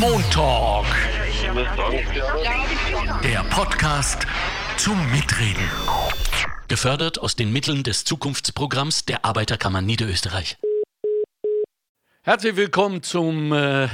Montalk. Der Podcast zum Mitreden. Gefördert aus den Mitteln des Zukunftsprogramms der Arbeiterkammer Niederösterreich. Herzlich willkommen zum äh,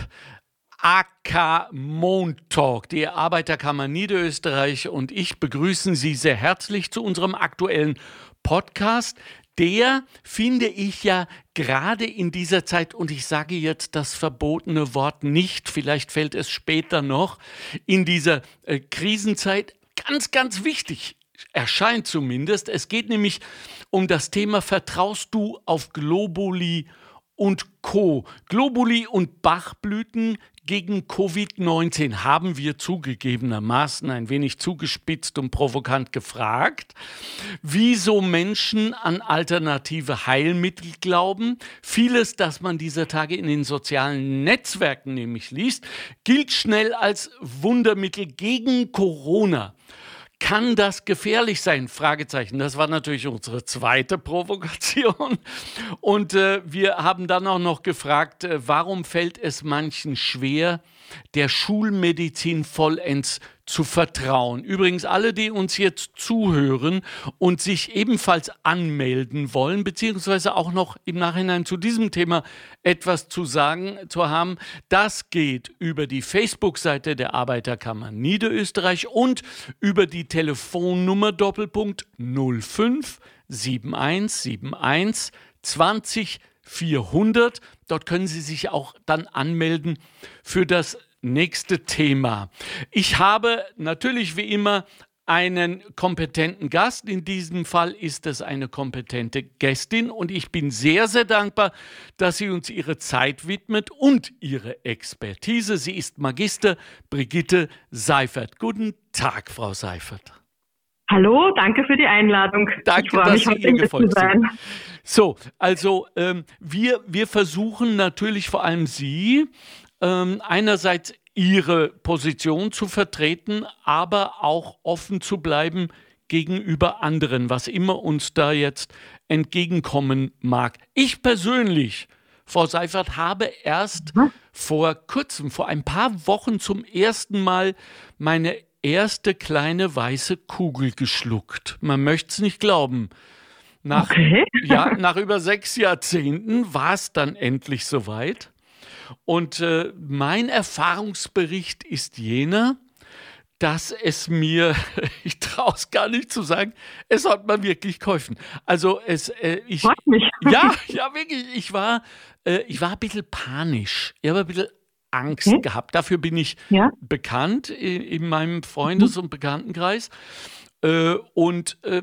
AK Montalk. Die Arbeiterkammer Niederösterreich und ich begrüßen Sie sehr herzlich zu unserem aktuellen Podcast, der, finde ich ja, gerade in dieser Zeit, und ich sage jetzt das verbotene Wort nicht, vielleicht fällt es später noch, in dieser äh, Krisenzeit ganz, ganz wichtig erscheint zumindest. Es geht nämlich um das Thema, vertraust du auf Globuli und Co. Globuli und Bachblüten gegen Covid-19 haben wir zugegebenermaßen ein wenig zugespitzt und provokant gefragt, wieso Menschen an alternative Heilmittel glauben. Vieles, das man dieser Tage in den sozialen Netzwerken nämlich liest, gilt schnell als Wundermittel gegen Corona. Kann das gefährlich sein? Fragezeichen. Das war natürlich unsere zweite Provokation. Und äh, wir haben dann auch noch gefragt, äh, warum fällt es manchen schwer, der Schulmedizin vollends zu vertrauen. Übrigens, alle, die uns jetzt zuhören und sich ebenfalls anmelden wollen, beziehungsweise auch noch im Nachhinein zu diesem Thema etwas zu sagen zu haben, das geht über die Facebook-Seite der Arbeiterkammer Niederösterreich und über die Telefonnummer Doppelpunkt 05 7171 20 400. Dort können Sie sich auch dann anmelden für das nächste Thema. Ich habe natürlich wie immer einen kompetenten Gast. In diesem Fall ist es eine kompetente Gästin und ich bin sehr, sehr dankbar, dass sie uns ihre Zeit widmet und ihre Expertise. Sie ist Magister Brigitte Seifert. Guten Tag, Frau Seifert. Hallo, danke für die Einladung. Danke, dass mich, Sie gefolgt sind. So, also ähm, wir, wir versuchen natürlich vor allem Sie ähm, einerseits ihre Position zu vertreten, aber auch offen zu bleiben gegenüber anderen, was immer uns da jetzt entgegenkommen mag. Ich persönlich, Frau Seifert, habe erst mhm. vor kurzem, vor ein paar Wochen zum ersten Mal meine erste kleine weiße Kugel geschluckt. Man möchte es nicht glauben. Nach, okay. ja, nach über sechs Jahrzehnten war es dann endlich soweit. Und äh, mein Erfahrungsbericht ist jener, dass es mir, ich traue es gar nicht zu sagen, es hat mir wirklich geholfen. Also es, äh, ich, mich. ja, ja wirklich, ich war, äh, ich war ein bisschen panisch. Ich habe ein bisschen Angst okay. gehabt. Dafür bin ich ja? bekannt in, in meinem Freundes- mhm. und Bekanntenkreis. Äh, und äh,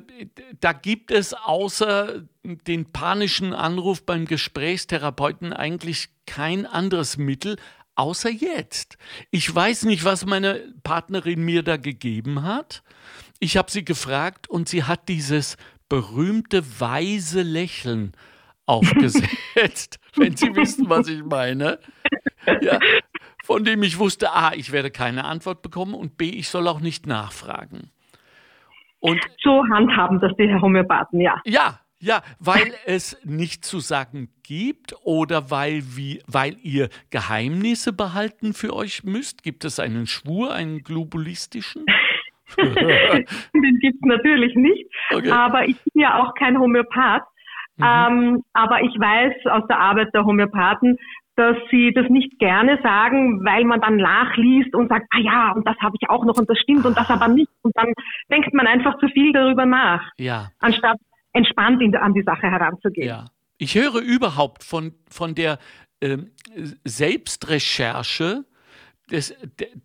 da gibt es außer den panischen Anruf beim Gesprächstherapeuten eigentlich kein anderes Mittel, außer jetzt. Ich weiß nicht, was meine Partnerin mir da gegeben hat. Ich habe sie gefragt und sie hat dieses berühmte weise Lächeln aufgesetzt, wenn Sie wissen, was ich meine. Ja, von dem ich wusste, A, ich werde keine Antwort bekommen und B, ich soll auch nicht nachfragen. Und so handhaben das die Homöopathen, ja. Ja, ja, weil es nichts zu sagen gibt oder weil, wie, weil ihr Geheimnisse behalten für euch müsst? Gibt es einen Schwur, einen globulistischen? Den gibt es natürlich nicht. Okay. Aber ich bin ja auch kein Homöopath. Mhm. Ähm, aber ich weiß aus der Arbeit der Homöopathen, dass sie das nicht gerne sagen, weil man dann nachliest und sagt, ah ja, und das habe ich auch noch und das stimmt und das aber nicht. Und dann denkt man einfach zu viel darüber nach, ja. anstatt entspannt in, an die Sache heranzugehen. Ja. Ich höre überhaupt von, von der äh, Selbstrecherche des,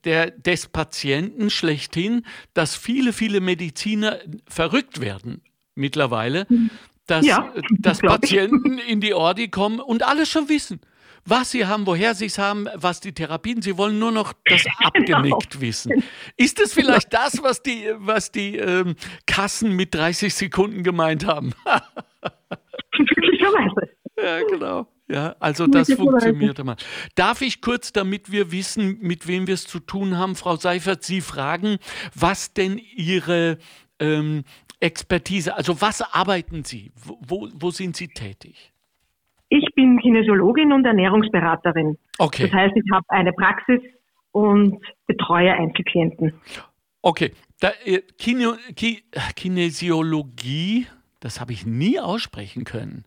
der, des Patienten schlechthin, dass viele, viele Mediziner verrückt werden mittlerweile, mhm. dass, ja, dass Patienten in die Ordi kommen und alles schon wissen was sie haben, woher sie es haben, was die Therapien, sie wollen nur noch das genau. abgenickt wissen. Ist es vielleicht das, was die, was die ähm, Kassen mit 30 Sekunden gemeint haben? Glücklicherweise. Ja, genau. Ja, also das funktioniert immer. Darf ich kurz, damit wir wissen, mit wem wir es zu tun haben, Frau Seifert, Sie fragen, was denn Ihre ähm, Expertise, also was arbeiten Sie? Wo, wo sind Sie tätig? Ich bin Kinesiologin und Ernährungsberaterin. Okay. Das heißt, ich habe eine Praxis und betreue Einzelklienten. Okay, da, äh, Kine, Ki, Kinesiologie, das habe ich nie aussprechen können.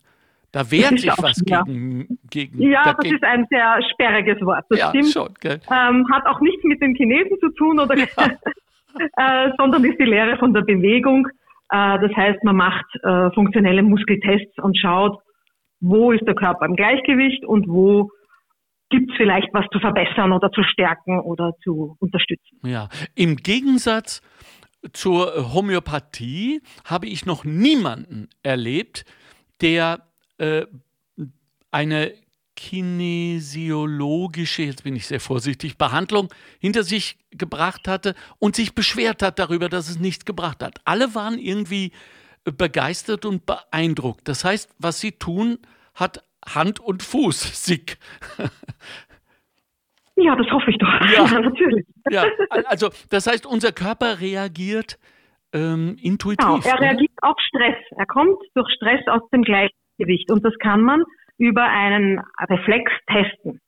Da wehrt sich was gegen, gegen. Ja, dagegen. das ist ein sehr sperriges Wort. Das ja, stimmt. Schon, ähm, hat auch nichts mit den Chinesen zu tun, oder, ja. äh, sondern ist die Lehre von der Bewegung. Äh, das heißt, man macht äh, funktionelle Muskeltests und schaut, wo ist der Körper im Gleichgewicht und wo gibt es vielleicht was zu verbessern oder zu stärken oder zu unterstützen. Ja, im Gegensatz zur Homöopathie habe ich noch niemanden erlebt, der äh, eine kinesiologische, jetzt bin ich sehr vorsichtig, Behandlung hinter sich gebracht hatte und sich beschwert hat darüber, dass es nichts gebracht hat. Alle waren irgendwie begeistert und beeindruckt. Das heißt, was sie tun, hat Hand und Fuß, Sick. Ja, das hoffe ich doch. Ja, ja natürlich. Ja, also das heißt, unser Körper reagiert ähm, intuitiv. Genau, er reagiert auf Stress. Er kommt durch Stress aus dem Gleichgewicht und das kann man über einen Reflex testen.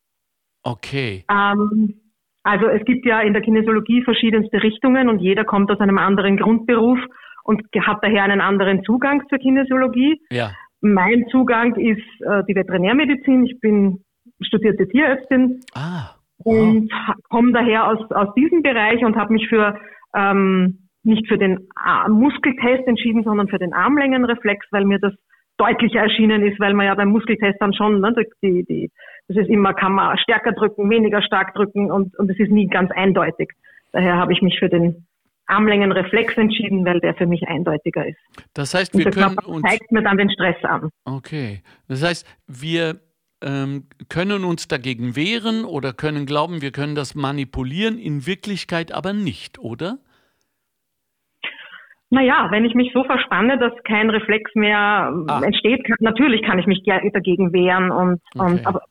Okay. Ähm, also es gibt ja in der Kinesiologie verschiedenste Richtungen und jeder kommt aus einem anderen Grundberuf und hat daher einen anderen Zugang zur Kinesiologie. Ja. Mein Zugang ist äh, die Veterinärmedizin. Ich bin studierte Tierärztin ah, wow. und komme daher aus, aus diesem Bereich und habe mich für ähm, nicht für den Muskeltest entschieden, sondern für den Armlängenreflex, weil mir das deutlicher erschienen ist, weil man ja beim Muskeltest dann schon, ne, die, die, das ist immer, kann man stärker drücken, weniger stark drücken und, und es ist nie ganz eindeutig. Daher habe ich mich für den Armlängenreflex entschieden, weil der für mich eindeutiger ist. Das heißt, wir können uns zeigt mir dann den Stress an. Okay, das heißt, wir ähm, können uns dagegen wehren oder können glauben, wir können das manipulieren, in Wirklichkeit aber nicht, oder? Naja, wenn ich mich so verspanne, dass kein Reflex mehr ah. entsteht, kann, natürlich kann ich mich dagegen wehren und, okay. und aber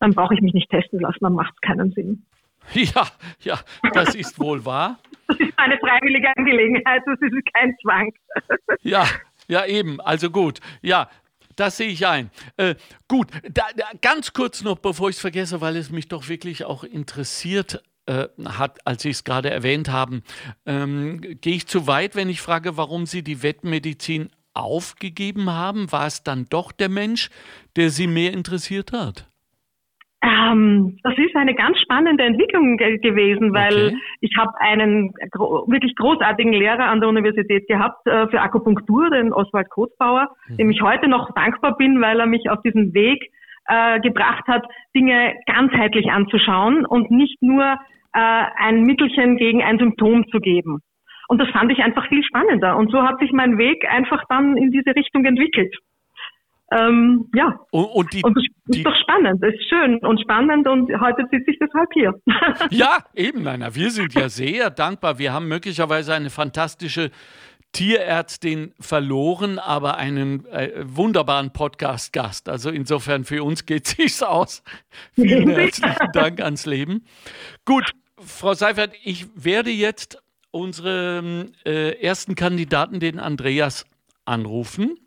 dann brauche ich mich nicht testen lassen, dann macht es keinen Sinn. Ja, ja, das ist wohl wahr. Eine freiwillige Angelegenheit, das ist kein Zwang. Ja, ja, eben. Also gut. Ja, das sehe ich ein. Äh, gut, da, da, ganz kurz noch, bevor ich es vergesse, weil es mich doch wirklich auch interessiert äh, hat, als Sie es gerade erwähnt haben. Ähm, gehe ich zu weit, wenn ich frage, warum Sie die Wettmedizin aufgegeben haben? War es dann doch der Mensch, der Sie mehr interessiert hat? Ähm, das ist eine ganz spannende Entwicklung ge gewesen, weil okay. ich habe einen gro wirklich großartigen Lehrer an der Universität gehabt äh, für Akupunktur, den Oswald Kotzbauer, mhm. dem ich heute noch dankbar bin, weil er mich auf diesen Weg äh, gebracht hat, Dinge ganzheitlich anzuschauen und nicht nur äh, ein Mittelchen gegen ein Symptom zu geben. Und das fand ich einfach viel spannender. Und so hat sich mein Weg einfach dann in diese Richtung entwickelt. Ähm, ja. Und, und, die, und das ist die, doch spannend, das ist schön und spannend und heute sitze ich deshalb hier. ja, eben, Leiner. Wir sind ja sehr dankbar. Wir haben möglicherweise eine fantastische Tierärztin verloren, aber einen äh, wunderbaren Podcast-Gast. Also insofern für uns geht es sich aus. Vielen herzlichen Dank ans Leben. Gut, Frau Seifert, ich werde jetzt unseren äh, ersten Kandidaten, den Andreas, anrufen.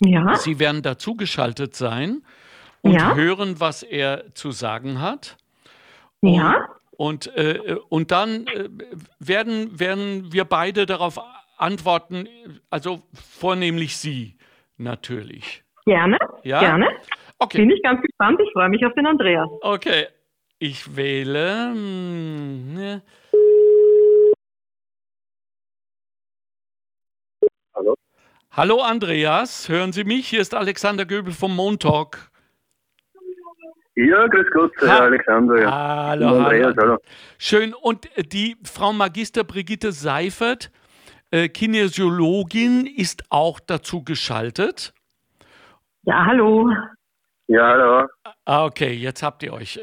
Ja. Sie werden dazugeschaltet sein und ja. hören, was er zu sagen hat. Und, ja. Und, äh, und dann äh, werden, werden wir beide darauf antworten, also vornehmlich Sie natürlich. Gerne, ja? gerne. Okay. Bin ich ganz gespannt, ich freue mich auf den Andreas. Okay, ich wähle. Hm, Hallo Andreas, hören Sie mich? Hier ist Alexander Göbel vom Montalk. Ja, grüß Gott, Herr Alexander. Ja. Hallo, Andreas, hallo. Schön. Und die Frau Magister Brigitte Seifert, äh, Kinesiologin, ist auch dazu geschaltet. Ja, hallo. Ja, hallo. Ah, okay, jetzt habt ihr euch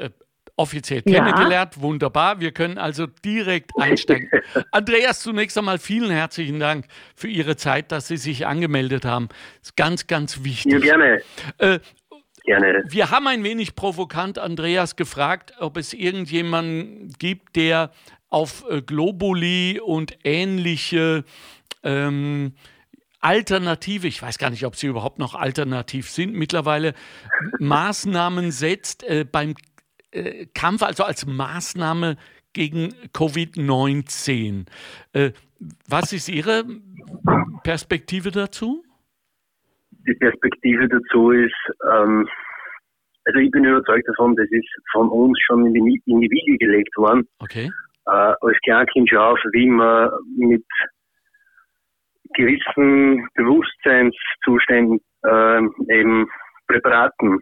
offiziell ja. kennengelernt. Wunderbar. Wir können also direkt einsteigen. Andreas, zunächst einmal vielen herzlichen Dank für Ihre Zeit, dass Sie sich angemeldet haben. Das ist ganz, ganz wichtig. Ja, gerne. Äh, Gerne. Wir haben ein wenig provokant Andreas gefragt, ob es irgendjemanden gibt, der auf äh, Globuli und ähnliche ähm, Alternative, ich weiß gar nicht, ob sie überhaupt noch alternativ sind, mittlerweile Maßnahmen setzt äh, beim äh, Kampf, also als Maßnahme gegen Covid-19. Äh, was ist Ihre Perspektive dazu? Die Perspektive dazu ist, ähm, also ich bin überzeugt davon, das ist von uns schon in die, in die Wiege gelegt worden. Okay. Äh, als Kleinkind schon auf, wie man mit gewissen Bewusstseinszuständen äh, eben Präparaten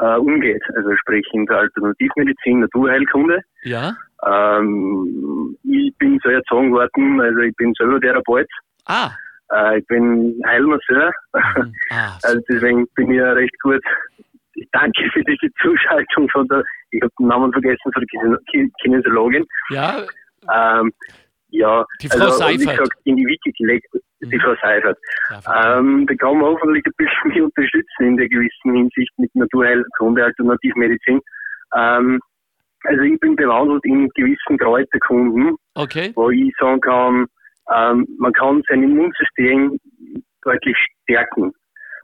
äh, umgeht. Also sprich in der Alternativmedizin, Naturheilkunde. Ja. Ähm, ich bin so erzogen worden, also ich bin selber Therapeut. Ah. Äh, ich bin Heilmasseur. Mhm. Ah, also deswegen bin ich ja recht gut. Ich danke für diese Zuschaltung von der, ich habe den Namen vergessen, von der Kinesiologin. Ja. Ähm, ja, die Frau also, Seifert. Wie gesagt, in die Wiki gelegt, die mhm. Frau Seifert. Ähm, da kann man hoffentlich ein bisschen mich unterstützen in der gewissen Hinsicht mit Naturheilkunde, Alternativmedizin. Ähm, also ich bin bewandelt in gewissen Kräuterkunden, okay. wo ich sagen kann, ähm, man kann sein Immunsystem deutlich stärken.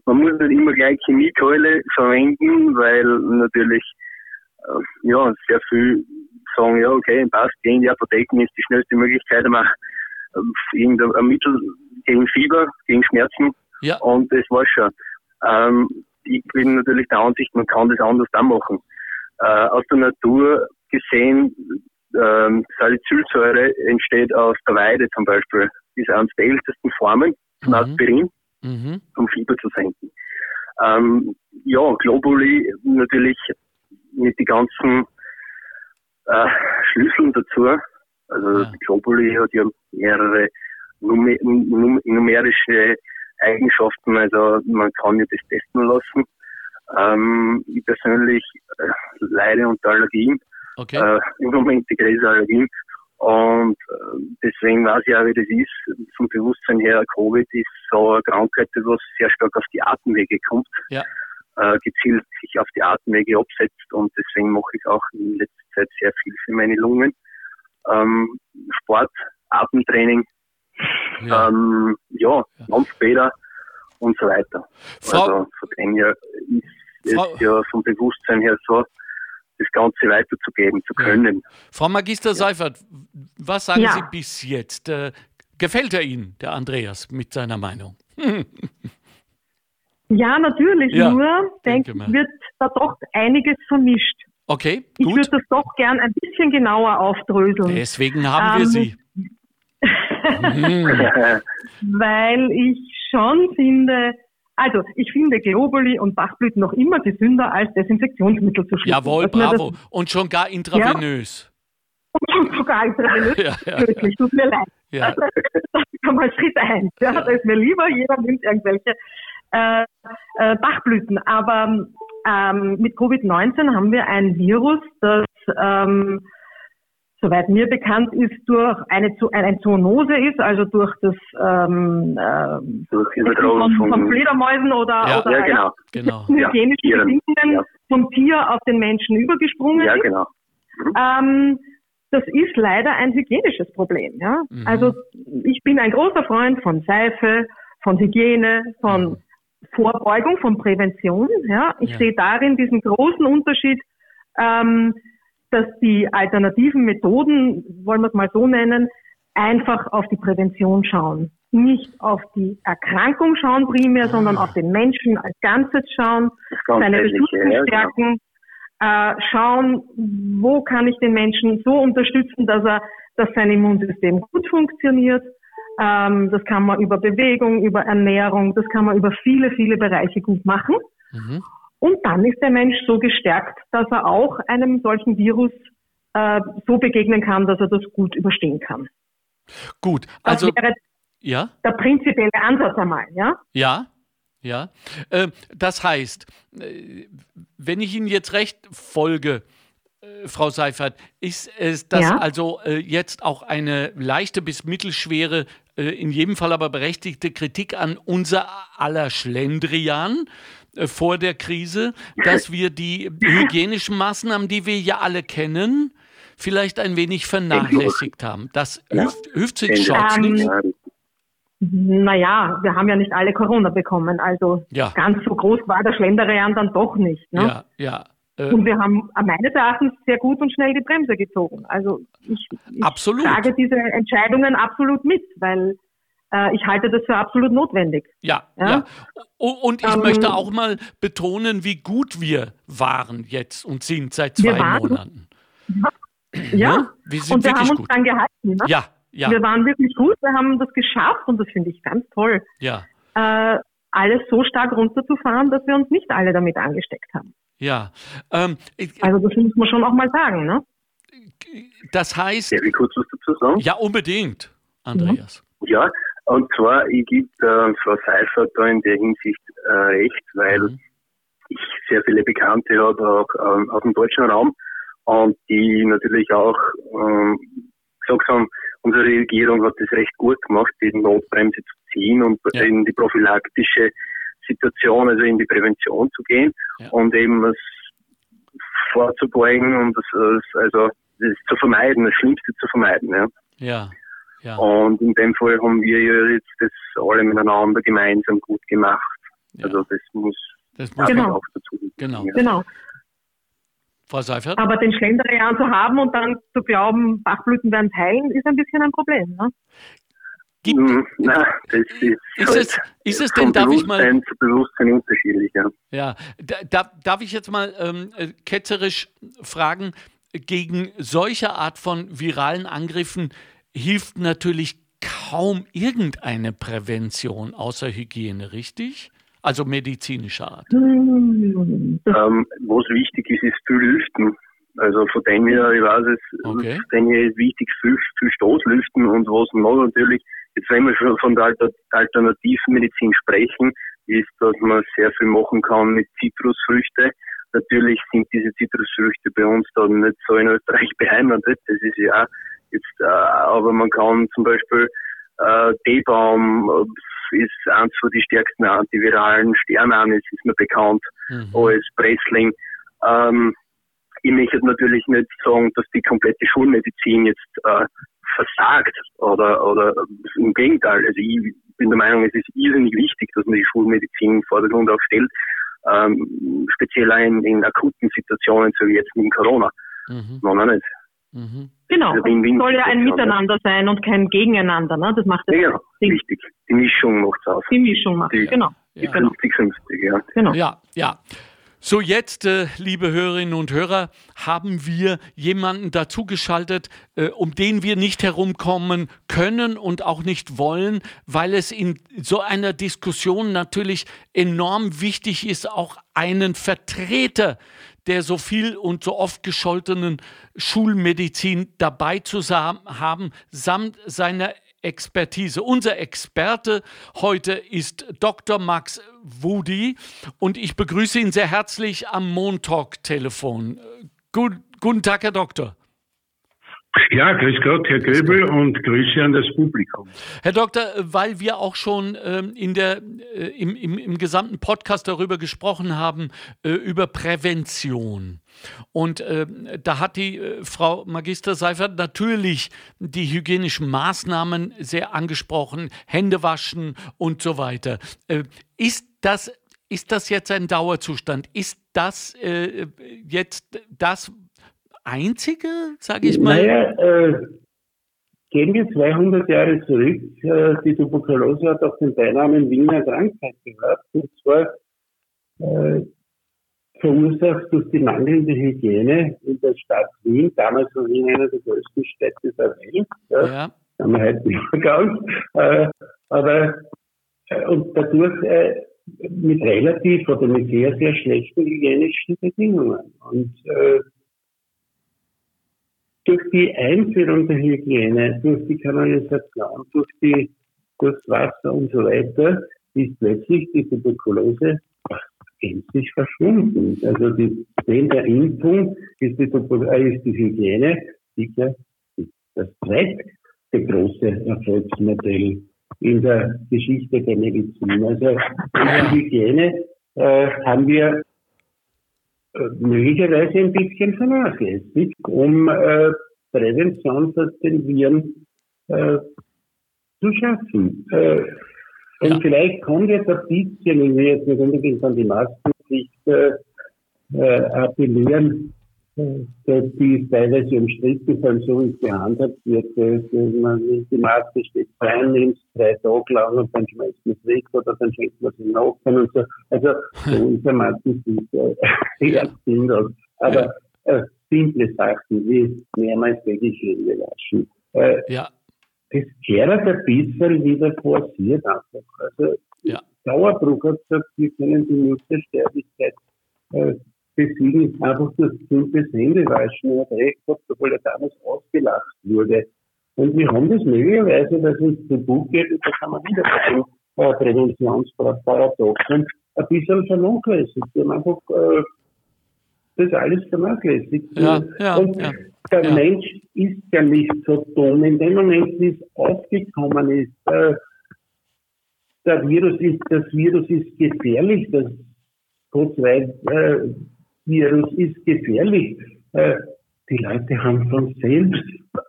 Man muss nicht immer gleich Chemiekeule verwenden, weil natürlich äh, ja sehr viel sagen, ja okay, passt, gehen in die Apotheken ist die schnellste Möglichkeit, man äh, irgendein Mittel gegen Fieber, gegen Schmerzen ja. und das war's schon. Ähm, ich bin natürlich der Ansicht, man kann das anders da machen. Äh, aus der Natur gesehen, ähm, Salicylsäure entsteht aus der Weide zum Beispiel. Das ist eines der ältesten Formen von mhm. Aspirin, mhm. um Fieber zu senken. Ähm, ja, Globuli natürlich mit den ganzen äh, Schlüsseln dazu. Also ja. Globuli hat ja mehrere numer numerische Eigenschaften, also man kann ja das testen lassen. Ähm, ich persönlich äh, leide unter Allergien, okay. äh, im Moment die größte Allergien. Und äh, deswegen weiß ich auch, wie das ist. Vom Bewusstsein her, Covid ist so eine Krankheit, die was sehr stark auf die Atemwege kommt. Ja. Äh, gezielt sich auf die Atemwege absetzt und deswegen mache ich auch in letzter Zeit sehr viel für meine Lungen. Ähm, Sport, Atemtraining, ja, ähm, ja Lampfbäder und so weiter. Frau, also von dem her ist Frau, es ja vom Bewusstsein her so, das Ganze weiterzugeben zu können. Frau Magister ja. Seifert, was sagen ja. Sie bis jetzt? Äh, gefällt er Ihnen, der Andreas, mit seiner Meinung? ja, natürlich. Ja, Nur, denke ich, wird da doch einiges vermischt. Okay, gut. Ich würde das doch gern ein bisschen genauer aufdröseln. Deswegen haben ähm, wir Sie. Weil ich schon finde, also ich finde Globuli und Bachblüten noch immer gesünder als Desinfektionsmittel zu schlucken. Jawohl, bravo. Und schon gar intravenös. Ja. Und sogar intravenös. ja, ja, Tödlich, tut mir leid. Ja. Also, das ist schon mal Schritt eins. Ja, ja. Da ist mir lieber, jeder nimmt irgendwelche äh, äh, Bachblüten. Aber ähm, mit Covid-19 haben wir ein Virus, das ähm, soweit mir bekannt ist, durch eine, eine Zoonose ist, also durch das ähm, äh, durch von, von Fledermäusen oder, ja, oder ja, genau, genau. hygienische ja, Bedingungen ja. vom Tier auf den Menschen übergesprungen ja, genau. Mhm. Ähm, das ist leider ein hygienisches Problem. Ja? Mhm. Also ich bin ein großer Freund von Seife, von Hygiene, von mhm. Vorbeugung, von Prävention. Ja? Ich sehe darin diesen großen Unterschied ähm, dass die alternativen Methoden, wollen wir es mal so nennen, einfach auf die Prävention schauen. Nicht auf die Erkrankung schauen primär, sondern auf den Menschen als Ganzes schauen, seine Ressourcen genau. stärken, äh, schauen, wo kann ich den Menschen so unterstützen, dass er, dass sein Immunsystem gut funktioniert. Ähm, das kann man über Bewegung, über Ernährung, das kann man über viele, viele Bereiche gut machen. Mhm. Und dann ist der Mensch so gestärkt, dass er auch einem solchen Virus äh, so begegnen kann, dass er das gut überstehen kann. Gut, also ja? der prinzipielle Ansatz einmal, ja? Ja, ja. Äh, das heißt, äh, wenn ich Ihnen jetzt recht folge, äh, Frau Seifert, ist es das ja? also äh, jetzt auch eine leichte bis mittelschwere, in jedem Fall aber berechtigte Kritik an unser aller Schlendrian? Äh, vor der Krise, dass wir die hygienischen Maßnahmen, die wir ja alle kennen, vielleicht ein wenig vernachlässigt haben. Das hilft, hilft sich schon ähm, nicht. Naja, wir haben ja nicht alle Corona bekommen, also ja. ganz so groß war der Schlenderian dann doch nicht. Ne? Ja, ja. Äh, und wir haben meines Erachtens sehr gut und schnell die Bremse gezogen. Also ich, ich absolut. trage diese Entscheidungen absolut mit, weil äh, ich halte das für absolut notwendig. Ja, ja. ja. Und ich ähm, möchte auch mal betonen, wie gut wir waren jetzt und sind seit zwei Monaten. Ja, ja. Wir und wir haben uns gut. dran gehalten. Ne? Ja, ja. Wir waren wirklich gut, wir haben das geschafft und das finde ich ganz toll. Ja. Äh, alles so stark runterzufahren, dass wir uns nicht alle damit angesteckt haben. Ja. Ähm, also das muss man schon auch mal sagen, ne? Das heißt. Ja, wie kurz was dazu sagen? Ja, unbedingt, Andreas. Ja, und zwar, ich gebe äh, Frau Seifert da in der Hinsicht äh, recht, weil mhm. ich sehr viele Bekannte habe, auch ähm, aus dem deutschen Raum, und die natürlich auch ähm, gesagt haben, unsere Regierung hat das recht gut gemacht, die Notbremse zu ziehen und ja. in die prophylaktische Situation, also in die Prävention zu gehen ja. und eben es vorzubeugen und das, also das zu vermeiden, das Schlimmste zu vermeiden. Ja. ja. Ja. Und in dem Fall haben wir ja jetzt das alle miteinander gemeinsam gut gemacht. Ja. Also das muss, das muss genau. auch dazu. Genau. genau. Frau Seifert? Aber den Schlenderian zu haben und dann zu glauben, Bachblüten werden heilen, ist ein bisschen ein Problem. Ne? Gibt, hm, na, das ist, ist, halt es, ist es denn, darf ich mal. Zu Bewusstsein unterschiedlich, ja. Ja, da, darf ich jetzt mal ähm, äh, ketzerisch fragen, gegen solche Art von viralen Angriffen hilft natürlich kaum irgendeine Prävention außer Hygiene, richtig? Also medizinischer Art. Ähm, was wichtig ist, ist viel Lüften. Also von dem her, ich weiß es, okay. von dem her ist wichtig, viel, viel Stoßlüften und was noch natürlich, jetzt wenn wir schon von der Alternativmedizin sprechen, ist, dass man sehr viel machen kann mit Zitrusfrüchte. Natürlich sind diese Zitrusfrüchte bei uns dann nicht so in Österreich beheimatet, das ist ja jetzt, äh, aber man kann zum Beispiel äh, Teebaum, ist eins von den stärksten antiviralen Sternanis, ist mir bekannt, mhm. als Pressling. Ähm, ich möchte natürlich nicht sagen, dass die komplette Schulmedizin jetzt äh, versagt oder, oder im Gegenteil. Also ich bin der Meinung, es ist irrsinnig wichtig, dass man die Schulmedizin im Vordergrund aufstellt, ähm, speziell in, in akuten Situationen, so wie jetzt mit Corona. Mhm. Noch nicht. Mhm. Genau, es soll ja ein Miteinander sein und kein Gegeneinander. Ne? Das macht das ja, Ding. richtig. Die Mischung macht es aus. Die Mischung macht es, genau. Die 50-50, ja. Genau. Ja, ja. So, jetzt, äh, liebe Hörerinnen und Hörer, haben wir jemanden dazugeschaltet, äh, um den wir nicht herumkommen können und auch nicht wollen, weil es in so einer Diskussion natürlich enorm wichtig ist, auch einen Vertreter der so viel und so oft gescholtenen Schulmedizin dabei zu haben, samt seiner Expertise. Unser Experte heute ist Dr. Max Wudi und ich begrüße ihn sehr herzlich am Montalk-Telefon. Gut, guten Tag, Herr Doktor. Ja, grüß Gott, Herr Göbel, und Grüße an das Publikum. Herr Doktor, weil wir auch schon ähm, in der, äh, im, im, im, gesamten Podcast darüber gesprochen haben, äh, über Prävention. Und äh, da hat die äh, Frau Magister Seifert natürlich die hygienischen Maßnahmen sehr angesprochen, Hände waschen und so weiter. Äh, ist das ist das jetzt ein Dauerzustand? Ist das äh, jetzt das, einzige, sage ich mal? Naja, äh, gehen wir 200 Jahre zurück. Äh, die Tuberkulose hat auch den Beinamen Wiener Krankheit gehabt. Und zwar äh, verursacht durch die mangelnde Hygiene in der Stadt Wien, damals war Wien einer der größten Städte der Welt. Ja. ja. Haben wir heute nicht mehr. Äh, aber äh, und dadurch äh, mit relativ oder mit sehr, sehr schlechten hygienischen Bedingungen. Und äh, durch die Einführung der Hygiene, durch die Kanalisation, durch die, durchs Wasser und so weiter, ist plötzlich die Tuberkulose gänzlich verschwunden. Also die, den der Impfung ist die, äh, ist die Hygiene sicher das zweite große Erfolgsmodell in der Geschichte der Medizin. Also die Hygiene äh, haben wir möglicherweise ein bisschen vernachlässigt, um äh, Prävention von den Viren äh, zu schaffen. Äh, und ja. vielleicht kommt jetzt ein bisschen, wenn wir jetzt nicht unbedingt an die Maskenpflicht äh, äh, appellieren, dass die teilweise umstritten sind, so wie es gehandhabt wird, dass man die Maske steht rein, nimmt drei Tage lang und dann schmeißt man es weg oder dann schenkt man sie nach und so. Also so ist der Masken sind eher sinnlos. Aber äh, simple Sachen wie mehrmals täglich Hände waschen. Äh, ja. Das gehört ein bisschen wieder forciert einfach. Also ja. Dauerbruch hat gesagt, wir können die Nutzersterblichkeit äh, besiegen, einfach durch simples Händewaschen. Er hat recht gehabt, obwohl er damals ausgelacht wurde. Und wir haben das möglicherweise, dass es zu Buch geht, und da kann man wieder sagen, äh, Präventionsparadoxen, ein bisschen vernachlässigt. Wir haben einfach äh, das alles vernachlässigt. Ja, ja, und ja, der ja. Mensch ist ja nicht so dumm. In dem Moment, wie es aufgekommen ist, äh, der Virus ist, das Virus ist gefährlich, das Covid-Virus äh, ist gefährlich. Äh, die Leute haben von selbst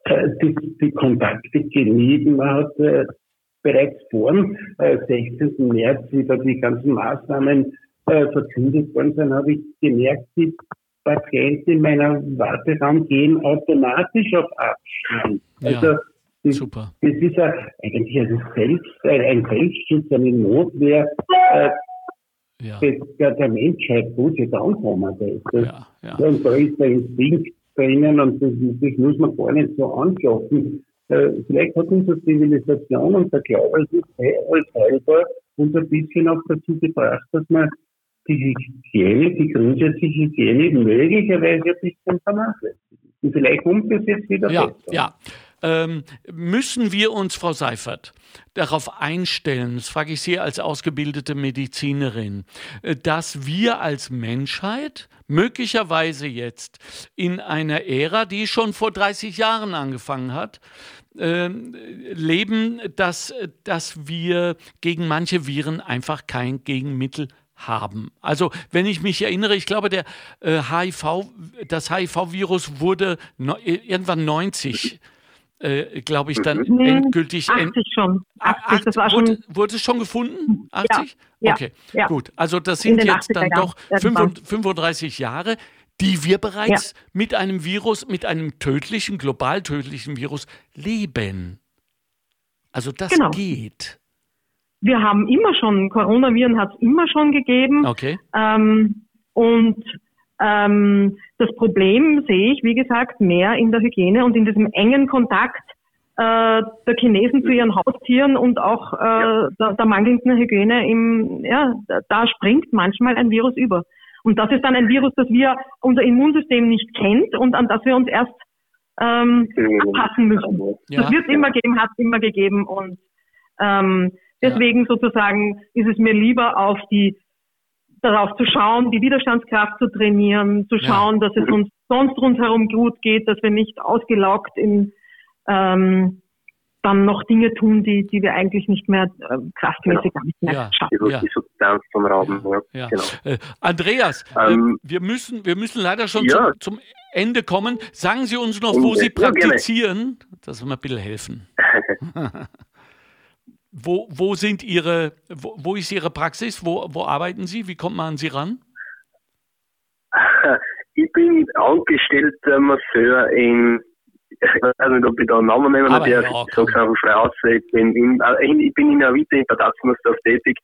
äh, die, die, Kontakte gemieden. Man hat äh, bereits vor dem 16. März, wie da die ganzen Maßnahmen verkündet worden sind, habe ich gemerkt, die Patienten in meiner Warteraum gehen automatisch auf Abstand. Also ja, das, super. das ist ja eigentlich ein, Selbst, ein Selbstschutz, eine Notwehr ja. der, der Menschheit, sie da ankommen. Das, ja, ja. Und da ist der Instinkt drinnen und das, das muss man gar nicht so anschaffen. Äh, vielleicht hat unsere Zivilisation und der Glaube als heilbar uns ein bisschen auch dazu gebracht, dass man die Hygiene, die grundsätzliche Hygiene möglicherweise ein bisschen vernachlässigen. Und vielleicht kommt das jetzt wieder ja, besser. Ja, ähm, müssen wir uns, Frau Seifert, darauf einstellen, das frage ich Sie als ausgebildete Medizinerin, äh, dass wir als Menschheit möglicherweise jetzt in einer Ära, die schon vor 30 Jahren angefangen hat, äh, leben, dass, dass wir gegen manche Viren einfach kein Gegenmittel haben. Also, wenn ich mich erinnere, ich glaube, der äh, HIV, das HIV-Virus wurde no, irgendwann 90 äh, glaube ich, dann nee, endgültig. 80 schon. 80, 80, das war schon wurde, wurde, es schon gefunden? 80? Ja, okay, ja, gut. Also das sind jetzt dann doch 35 Jahre, die wir bereits ja. mit einem Virus, mit einem tödlichen, global tödlichen Virus leben. Also das genau. geht wir haben immer schon, Coronaviren hat es immer schon gegeben. Okay. Ähm, und ähm, das Problem sehe ich, wie gesagt, mehr in der Hygiene und in diesem engen Kontakt äh, der Chinesen zu ihren Haustieren und auch äh, der, der mangelnden Hygiene im, ja, da springt manchmal ein Virus über. Und das ist dann ein Virus, das wir unser Immunsystem nicht kennt und an das wir uns erst ähm, anpassen müssen. Ja. Das wird es immer geben, hat es immer gegeben und ähm, Deswegen ja. sozusagen ist es mir lieber auf die darauf zu schauen, die Widerstandskraft zu trainieren, zu schauen, ja. dass es uns sonst rundherum gut geht, dass wir nicht ausgelaugt in ähm, dann noch Dinge tun, die, die wir eigentlich nicht mehr äh, kraftmäßig genau. nicht mehr ja. schaffen. Ja. Die Substanz vom Rauben. Ja. ja. Genau. Äh, Andreas, äh, ähm, äh, wir, müssen, wir müssen leider schon zum, zum, Ende kommen. Sagen Sie uns noch, wo Sie praktizieren, dass wir mal ein bisschen helfen. Wo, wo sind Ihre, wo, wo ist Ihre Praxis? Wo, wo arbeiten Sie? Wie kommt man an Sie ran? Ich bin angestellter Masseur in, ich weiß nicht, ob ich da einen Namen nennen darf, ja, ich einfach frei aus, ich bin in, ich bin in Avita in Bad Atzmersdorf tätig,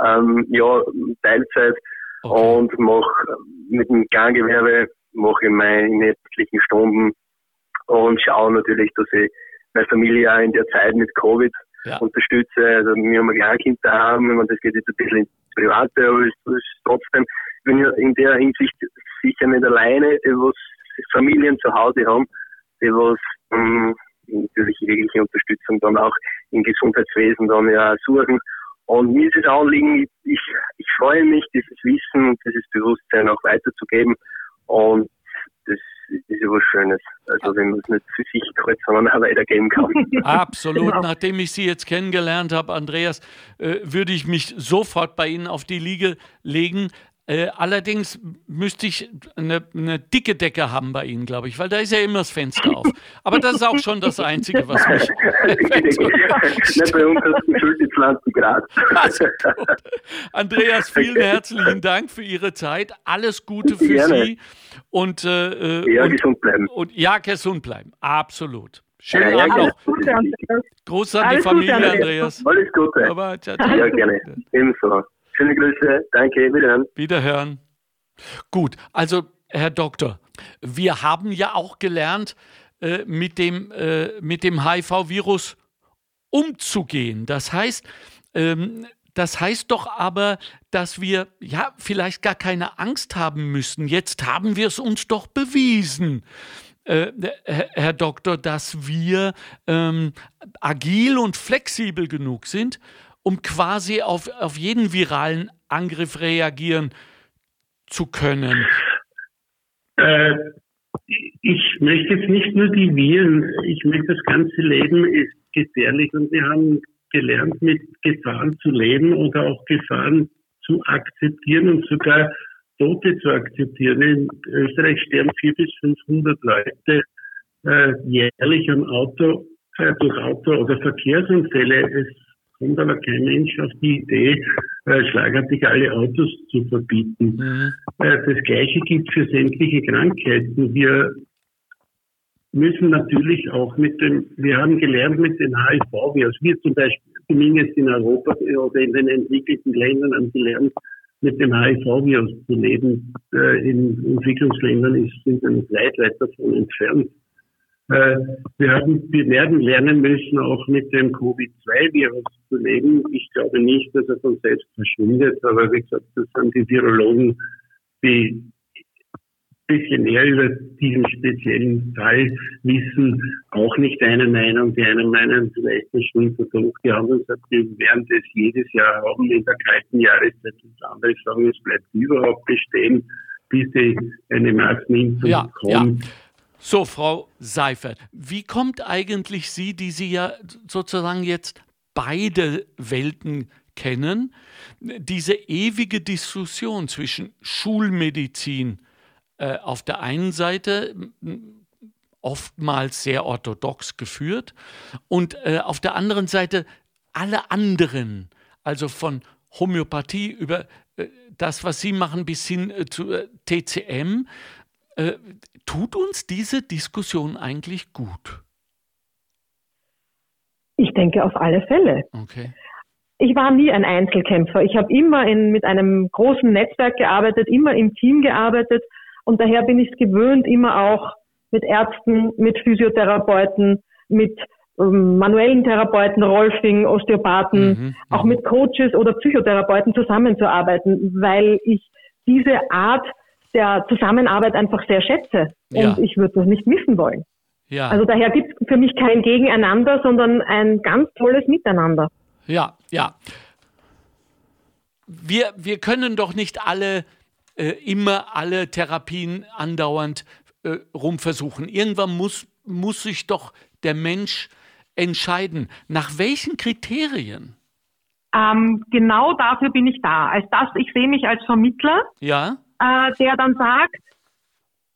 ähm, ja, Teilzeit okay. und mache mit dem Ganggewerbe mache ich meine nächtlichen Stunden und schaue natürlich, dass ich meine Familie auch in der Zeit mit Covid ja. unterstütze. Also wir haben ein Kleinkind daheim, wenn das geht jetzt ein bisschen ins Private, aber es ist trotzdem, ich in der Hinsicht sicher nicht alleine, die was Familien zu Hause haben, die was ähm, natürlich jegliche Unterstützung dann auch im Gesundheitswesen dann ja suchen. Und mir ist es Anliegen, ich, ich freue mich, dieses Wissen und dieses Bewusstsein auch weiterzugeben. Und ist ja was Schönes. Also wenn man es nicht für sich kurz, sondern auch weitergeben kann. Absolut. Genau. Nachdem ich Sie jetzt kennengelernt habe, Andreas, äh, würde ich mich sofort bei Ihnen auf die Liege legen. Äh, allerdings müsste ich eine, eine, dicke Decke haben bei Ihnen, glaube ich, weil da ist ja immer das Fenster auf. Aber das ist auch schon das Einzige, was mich. Nicht bei uns Schuld 20 Grad. Also, Andreas, vielen herzlichen Dank für Ihre Zeit. Alles Gute für Gerne. Sie. Und, äh, äh, ja, und, gesund bleiben. Und, ja, gesund bleiben. Absolut. Schönen ja, Abend noch. Gute, Gruß an Alles die Familie, Gute, Andreas. Alles Gute. Aber, ciao, ciao. Ja, gerne. Ebenso. Schöne Grüße. Danke. Wiederhören. Wiederhören. Gut, also Herr Doktor, wir haben ja auch gelernt, äh, mit dem, äh, mit dem HIV-Virus umzugehen. Das heißt, ähm, das heißt doch aber, dass wir ja vielleicht gar keine Angst haben müssen. Jetzt haben wir es uns doch bewiesen. Äh, Herr Doktor, dass wir ähm, agil und flexibel genug sind, um quasi auf, auf jeden viralen Angriff reagieren zu können? Äh, ich möchte jetzt nicht nur die Viren, ich möchte das ganze Leben ist gefährlich und wir haben gelernt, mit Gefahren zu leben oder auch Gefahren zu akzeptieren und sogar Tote zu akzeptieren. In Österreich sterben 400 bis 500 Leute äh, jährlich am Auto, äh, durch Auto- oder Verkehrsunfälle. Es kommt aber kein Mensch auf die Idee, äh, schlagartig alle Autos zu verbieten. Mhm. Äh, das Gleiche gilt für sämtliche Krankheiten. Wir müssen natürlich auch mit dem, wir haben gelernt mit den HIV-Virus, wir zum Beispiel, zumindest in Europa oder in den entwickelten Ländern haben gelernt, mit dem HIV-Virus zu leben. Äh, in Entwicklungsländern sind wir noch weit, weit davon entfernt. Äh, wir, haben, wir werden lernen müssen, auch mit dem Covid-2-Virus zu leben. Ich glaube nicht, dass er von selbst verschwindet, aber wie gesagt, das sind die Virologen, die bisschen mehr über diesen speziellen Fall wissen, auch nicht eine Meinung. Die einen meinen vielleicht eine Schulverdruck, die anderen sagen, wir werden das jedes Jahr haben in der kalten Jahreszeit. Und andere sagen, es bleibt überhaupt bestehen, bis die eine Maßnahme ja, kommt. Ja. So, Frau Seifert, wie kommt eigentlich Sie, die Sie ja sozusagen jetzt beide Welten kennen, diese ewige Diskussion zwischen Schulmedizin äh, auf der einen Seite oftmals sehr orthodox geführt und äh, auf der anderen Seite alle anderen, also von Homöopathie über äh, das, was Sie machen, bis hin äh, zu äh, TCM, tut uns diese Diskussion eigentlich gut? Ich denke auf alle Fälle. Okay. Ich war nie ein Einzelkämpfer. Ich habe immer in, mit einem großen Netzwerk gearbeitet, immer im Team gearbeitet und daher bin ich es gewöhnt, immer auch mit Ärzten, mit Physiotherapeuten, mit ähm, manuellen Therapeuten, Rolfing, Osteopathen, mhm, auch mhm. mit Coaches oder Psychotherapeuten zusammenzuarbeiten, weil ich diese Art der Zusammenarbeit einfach sehr schätze und ja. ich würde das nicht missen wollen. Ja. Also daher gibt es für mich kein Gegeneinander, sondern ein ganz tolles Miteinander. Ja, ja. Wir, wir können doch nicht alle äh, immer alle Therapien andauernd äh, rumversuchen. Irgendwann muss, muss sich doch der Mensch entscheiden. Nach welchen Kriterien? Ähm, genau dafür bin ich da. Als das, ich sehe mich als Vermittler, ja. äh, der dann sagt,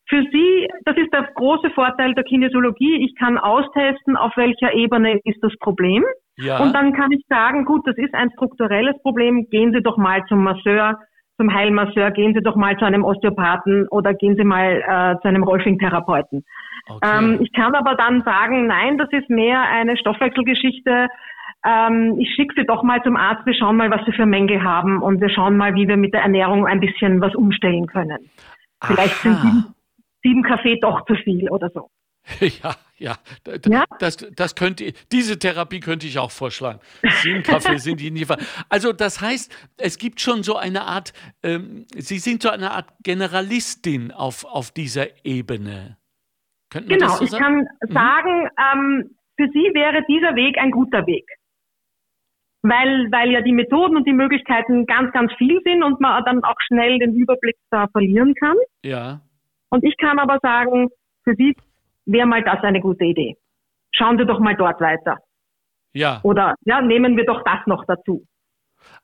für Sie, das ist der große Vorteil der Kinesiologie, ich kann austesten, auf welcher Ebene ist das Problem. Ja. Und dann kann ich sagen, gut, das ist ein strukturelles Problem, gehen Sie doch mal zum Masseur, zum Heilmasseur, gehen Sie doch mal zu einem Osteopathen oder gehen Sie mal äh, zu einem Rolfing-Therapeuten. Okay. Ähm, ich kann aber dann sagen, nein, das ist mehr eine Stoffwechselgeschichte. Ähm, ich schicke Sie doch mal zum Arzt, wir schauen mal, was Sie für Mängel haben und wir schauen mal, wie wir mit der Ernährung ein bisschen was umstellen können. Vielleicht sind sieben, sieben Kaffee doch zu viel oder so. Ja, ja, ja? Das, das könnte, diese Therapie könnte ich auch vorschlagen. Sieben Kaffee sind die nie. Also das heißt, es gibt schon so eine Art, ähm, Sie sind so eine Art Generalistin auf, auf dieser Ebene. Könnten genau, so ich kann mhm. sagen, ähm, für Sie wäre dieser Weg ein guter Weg. Weil, weil ja die Methoden und die Möglichkeiten ganz, ganz viel sind und man dann auch schnell den Überblick da verlieren kann. Ja. Und ich kann aber sagen, für Sie wäre mal das eine gute Idee. Schauen Sie doch mal dort weiter. Ja. Oder ja, nehmen wir doch das noch dazu.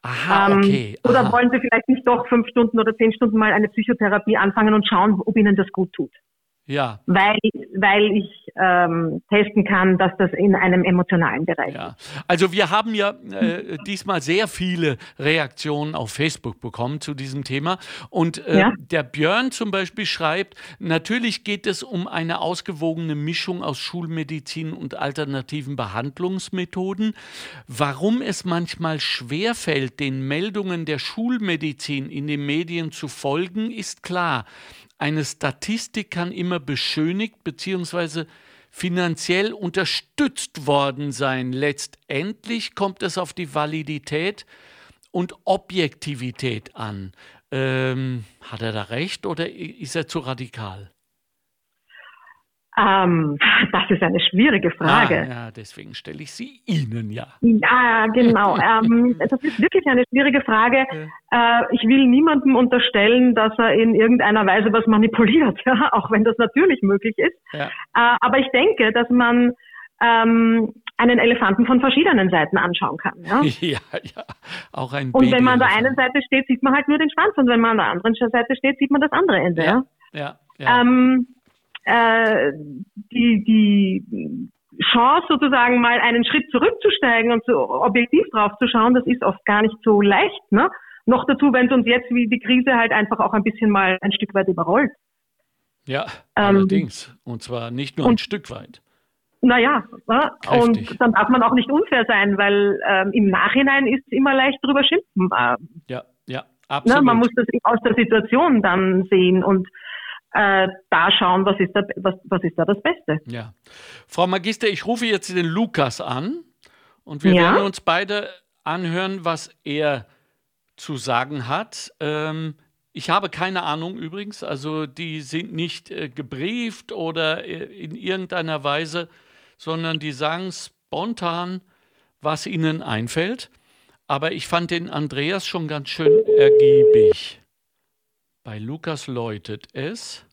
Aha, ähm, okay. Aha. Oder wollen Sie vielleicht nicht doch fünf Stunden oder zehn Stunden mal eine Psychotherapie anfangen und schauen, ob Ihnen das gut tut? Ja. Weil, weil ich ähm, testen kann, dass das in einem emotionalen Bereich ja. ist. Also wir haben ja äh, diesmal sehr viele Reaktionen auf Facebook bekommen zu diesem Thema. Und äh, ja? der Björn zum Beispiel schreibt, natürlich geht es um eine ausgewogene Mischung aus Schulmedizin und alternativen Behandlungsmethoden. Warum es manchmal schwerfällt, den Meldungen der Schulmedizin in den Medien zu folgen, ist klar. Eine Statistik kann immer beschönigt bzw. finanziell unterstützt worden sein. Letztendlich kommt es auf die Validität und Objektivität an. Ähm, hat er da recht oder ist er zu radikal? Ähm, das ist eine schwierige Frage. Ah, ja, deswegen stelle ich sie Ihnen ja. Ja, genau. ähm, das ist wirklich eine schwierige Frage. Äh, ich will niemandem unterstellen, dass er in irgendeiner Weise was manipuliert, ja, auch wenn das natürlich möglich ist. Ja. Äh, aber ich denke, dass man ähm, einen Elefanten von verschiedenen Seiten anschauen kann. Ja, ja, ja. auch ein Und wenn man an der einen Seite steht, sieht man halt nur den Schwanz und wenn man an der anderen Seite steht, sieht man das andere Ende. Ja, ja. ja. Ähm, äh, die, die Chance sozusagen mal einen Schritt zurückzusteigen und so objektiv drauf zu schauen, das ist oft gar nicht so leicht. Ne? Noch dazu, wenn es uns jetzt wie die Krise halt einfach auch ein bisschen mal ein Stück weit überrollt. Ja, ähm, allerdings. Und zwar nicht nur ein Stück weit. Naja, ne? und dann darf man auch nicht unfair sein, weil ähm, im Nachhinein ist es immer leicht drüber schimpfen. Ja, ja, absolut. Ne? Man muss das aus der Situation dann sehen und äh, da schauen, was ist, da, was, was ist da das Beste. Ja. Frau Magister, ich rufe jetzt den Lukas an und wir ja? werden uns beide anhören, was er zu sagen hat. Ähm, ich habe keine Ahnung übrigens, also die sind nicht äh, gebrieft oder äh, in irgendeiner Weise, sondern die sagen spontan, was ihnen einfällt. Aber ich fand den Andreas schon ganz schön ergiebig. Bei Lukas läutet es.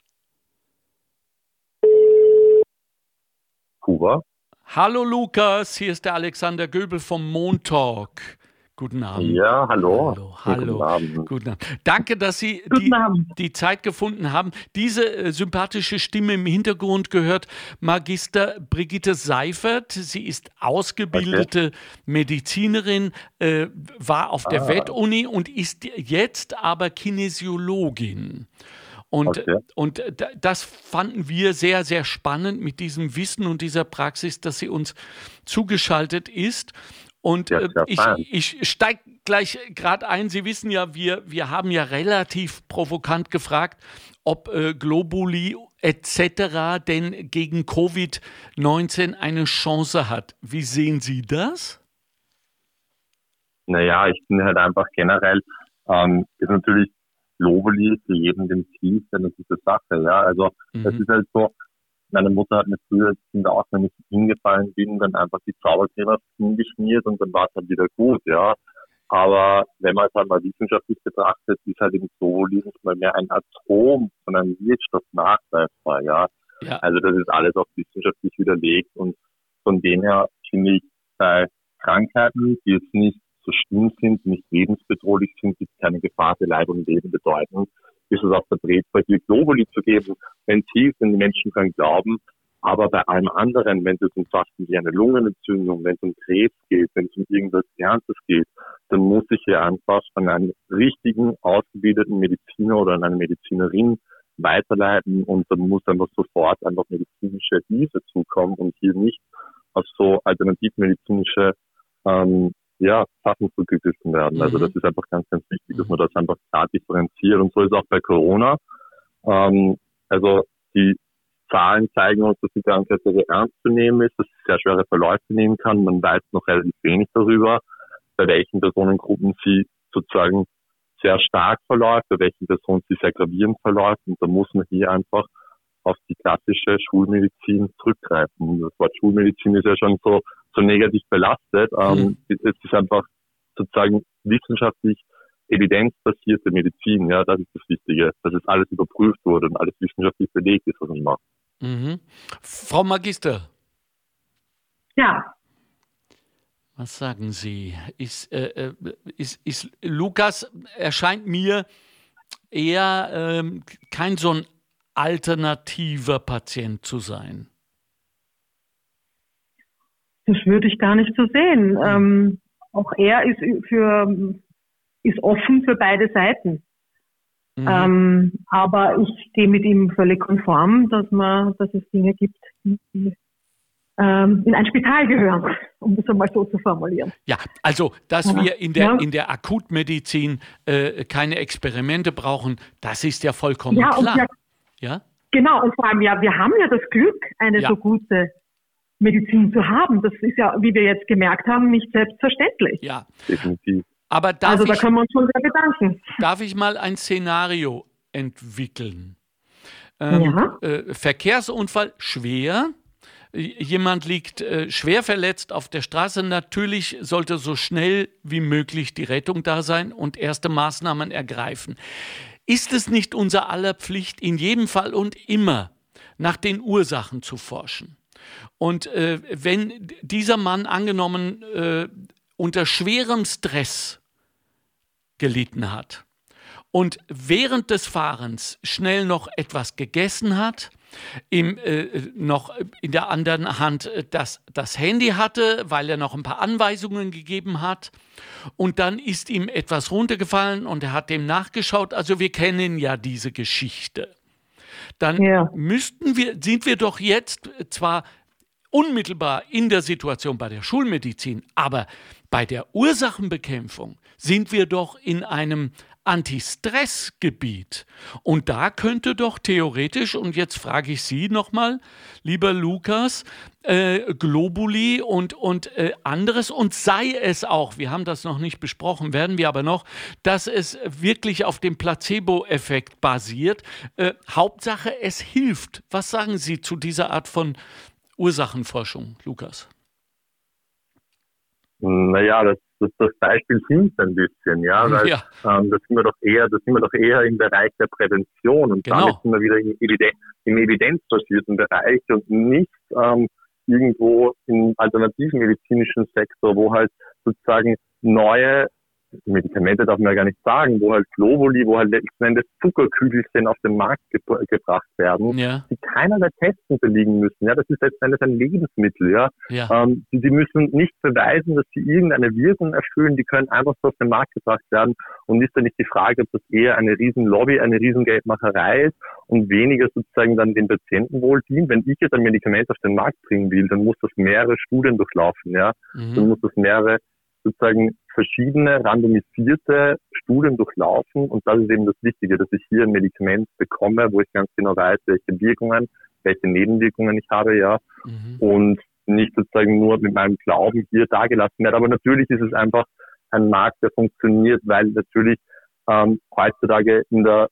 Huber. Hallo Lukas, hier ist der Alexander Göbel vom Montalk. Guten Abend. Ja, hallo. Hallo, hallo. Guten Abend. Guten Abend. Danke, dass Sie die, die, Zeit gefunden haben. Diese äh, sympathische Stimme im Hintergrund gehört Magister Brigitte Seifert. Sie ist ausgebildete okay. Medizinerin, äh, war auf der ah. Wettuni und ist jetzt aber Kinesiologin. Und, okay. und das fanden wir sehr, sehr spannend mit diesem Wissen und dieser Praxis, dass sie uns zugeschaltet ist. Und äh, ich, ich steige gleich gerade ein. Sie wissen ja, wir, wir haben ja relativ provokant gefragt, ob äh, Globuli etc. denn gegen Covid-19 eine Chance hat. Wie sehen Sie das? Naja, ich finde halt einfach generell, ähm, ist natürlich Globuli für jeden dem Ziel eine gute Sache. Ja, also mhm. das ist halt so, meine Mutter hat mir früher als Kind auch, wenn ich hingefallen bin, dann einfach die Zaubercreme aufs Kinn geschmiert und dann war es dann wieder gut, ja. Aber wenn man es halt mal wissenschaftlich betrachtet, ist halt Soli nicht mal mehr ein Atom von einem Wirkstoff nachweisbar, ja. ja. Also das ist alles auch wissenschaftlich widerlegt und von dem her finde ich bei Krankheiten, die jetzt nicht so schlimm sind, nicht lebensbedrohlich sind, die keine Gefahr für Leib und Leben bedeuten, ist es auch vertretbar, hier Globuli zu geben, wenn es hilft, wenn die Menschen dran glauben. Aber bei allem anderen, wenn es um Sachen wie eine Lungenentzündung, wenn es um Krebs geht, wenn es um irgendwas Ernstes geht, dann muss ich hier einfach an einen richtigen, ausgebildeten Mediziner oder an eine Medizinerin weiterleiten und dann muss einfach sofort einfach medizinische Hilfe zukommen und hier nicht auf so alternativmedizinische ähm, ja, Sachen zugegriffen werden. Also mhm. das ist einfach ganz, ganz wichtig, dass man das einfach klar differenziert. Und so ist auch bei Corona. Ähm, also die Zahlen zeigen uns, dass die Krankheit sehr ernst zu nehmen ist, dass sie sehr schwere Verläufe nehmen kann. Man weiß noch relativ wenig darüber, bei welchen Personengruppen sie sozusagen sehr stark verläuft, bei welchen Personen sie sehr gravierend verläuft. Und da muss man hier einfach auf die klassische Schulmedizin zurückgreifen. Das Wort Schulmedizin ist ja schon so so negativ belastet. Ähm, mhm. Es ist einfach sozusagen wissenschaftlich evidenzbasierte Medizin, ja, das ist das Wichtige, dass es alles überprüft wurde und alles wissenschaftlich belegt ist, was man macht. Mhm. Frau Magister. Ja. Was sagen Sie? Ist, äh, äh ist, ist Lukas erscheint mir eher ähm, kein so ein alternativer Patient zu sein. Das würde ich gar nicht so sehen. Hm. Ähm, auch er ist für ist offen für beide Seiten. Mhm. Ähm, aber ich gehe mit ihm völlig konform, dass man, dass es Dinge gibt, die ähm, in ein Spital gehören, um das einmal so zu formulieren. Ja, also, dass ja. wir in der, ja. in der Akutmedizin äh, keine Experimente brauchen, das ist ja vollkommen ja, klar. Ja, ja, Genau, und vor allem, ja, wir haben ja das Glück, eine so gute Medizin zu haben. Das ist ja, wie wir jetzt gemerkt haben, nicht selbstverständlich. Ja, definitiv. Aber darf also da ich, können wir uns schon sehr bedanken. Darf ich mal ein Szenario entwickeln? Ähm, ja. äh, Verkehrsunfall schwer, jemand liegt äh, schwer verletzt auf der Straße, natürlich sollte so schnell wie möglich die Rettung da sein und erste Maßnahmen ergreifen. Ist es nicht unser aller Pflicht, in jedem Fall und immer nach den Ursachen zu forschen? Und äh, wenn dieser Mann angenommen äh, unter schwerem Stress gelitten hat und während des Fahrens schnell noch etwas gegessen hat, ihm äh, noch in der anderen Hand äh, das, das Handy hatte, weil er noch ein paar Anweisungen gegeben hat. Und dann ist ihm etwas runtergefallen und er hat dem nachgeschaut. Also wir kennen ja diese Geschichte. Dann ja. müssten wir, sind wir doch jetzt zwar unmittelbar in der Situation bei der Schulmedizin, aber bei der Ursachenbekämpfung sind wir doch in einem Anti-Stress-Gebiet. Und da könnte doch theoretisch, und jetzt frage ich Sie nochmal, lieber Lukas, äh, Globuli und, und äh, anderes, und sei es auch, wir haben das noch nicht besprochen, werden wir aber noch, dass es wirklich auf dem Placebo-Effekt basiert. Äh, Hauptsache, es hilft. Was sagen Sie zu dieser Art von Ursachenforschung, Lukas? Naja, das, das, das Beispiel hilft ein bisschen, ja, weil ja. Ähm, das sind wir doch eher, das sind wir doch eher im Bereich der Prävention und genau. damit sind wir wieder im, Evidenz, im evidenzbasierten Bereich und nicht ähm, irgendwo im alternativen medizinischen Sektor, wo halt sozusagen neue Medikamente darf man ja gar nicht sagen, wo halt Globuli, wo halt letzten Endes Zuckerkügelchen auf den Markt ge gebracht werden, ja. die keinerlei Tests unterliegen müssen. Ja, das ist letzten Endes ein Lebensmittel. Ja, ja. Ähm, die, die, müssen nicht beweisen, dass sie irgendeine Wirkung erfüllen. Die können einfach so auf den Markt gebracht werden. Und ist da nicht die Frage, ob das eher eine Riesenlobby, eine Riesengeldmacherei ist und weniger sozusagen dann den Patientenwohl dient. Wenn ich jetzt ein Medikament auf den Markt bringen will, dann muss das mehrere Studien durchlaufen. Ja, mhm. dann muss das mehrere sozusagen verschiedene randomisierte Studien durchlaufen und das ist eben das Wichtige, dass ich hier ein Medikament bekomme, wo ich ganz genau weiß, welche Wirkungen, welche Nebenwirkungen ich habe, ja, mhm. und nicht sozusagen nur mit meinem Glauben hier dargelassen werde. Aber natürlich ist es einfach ein Markt, der funktioniert, weil natürlich ähm, heutzutage in der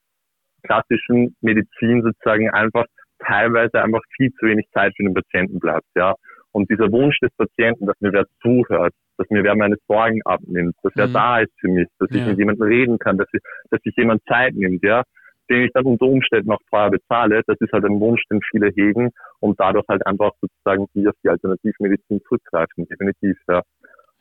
klassischen Medizin sozusagen einfach teilweise einfach viel zu wenig Zeit für den Patienten bleibt, ja. Und dieser Wunsch des Patienten, dass mir wer zuhört, dass mir wer meine Sorgen abnimmt, dass wer mhm. da ist für mich, dass ja. ich mit jemandem reden kann, dass, ich, dass sich jemand Zeit nimmt, ja, den ich dann unter Umständen auch teuer bezahle, das ist halt ein Wunsch, den viele hegen und dadurch halt einfach sozusagen hier auf die Alternativmedizin zurückgreifen, definitiv, ja.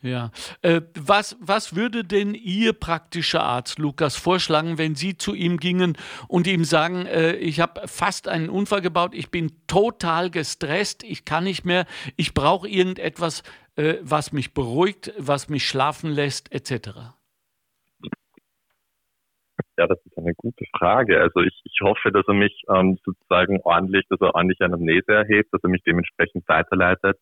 Ja, äh, was, was würde denn Ihr praktischer Arzt, Lukas, vorschlagen, wenn Sie zu ihm gingen und ihm sagen, äh, ich habe fast einen Unfall gebaut, ich bin total gestresst, ich kann nicht mehr, ich brauche irgendetwas, äh, was mich beruhigt, was mich schlafen lässt, etc.? Ja, das ist eine gute Frage. Also ich, ich hoffe, dass er mich ähm, sozusagen ordentlich, dass er ordentlich Anamnese erhebt, dass er mich dementsprechend weiterleitet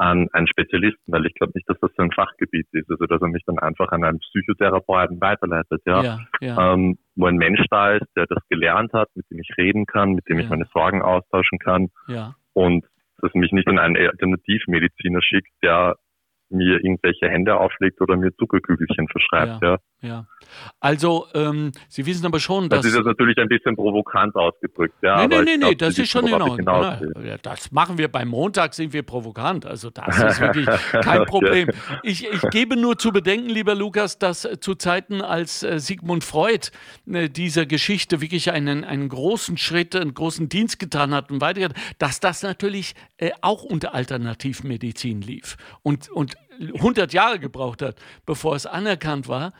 an einen Spezialisten, weil ich glaube nicht, dass das sein Fachgebiet ist, also dass er mich dann einfach an einen Psychotherapeuten weiterleitet, ja, ja, ja. Ähm, wo ein Mensch da ist, der das gelernt hat, mit dem ich reden kann, mit dem ja. ich meine Sorgen austauschen kann und dass mich nicht an einen Alternativmediziner schickt, der mir irgendwelche Hände auflegt oder mir Zuckerkügelchen verschreibt. Ja, ja. Also, ähm, Sie wissen aber schon, dass. Das ist jetzt natürlich ein bisschen provokant ausgedrückt, ja. Nee, nee, nee, nee, das ist schon in Ordnung. Das machen wir beim Montag, sind wir provokant. Also, das ist wirklich kein Problem. Ich, ich gebe nur zu bedenken, lieber Lukas, dass zu Zeiten, als äh, Sigmund Freud äh, dieser Geschichte wirklich einen, einen großen Schritt, einen großen Dienst getan hat und weiter, dass das natürlich äh, auch unter Alternativmedizin lief. Und, und 100 Jahre gebraucht hat, bevor es anerkannt war.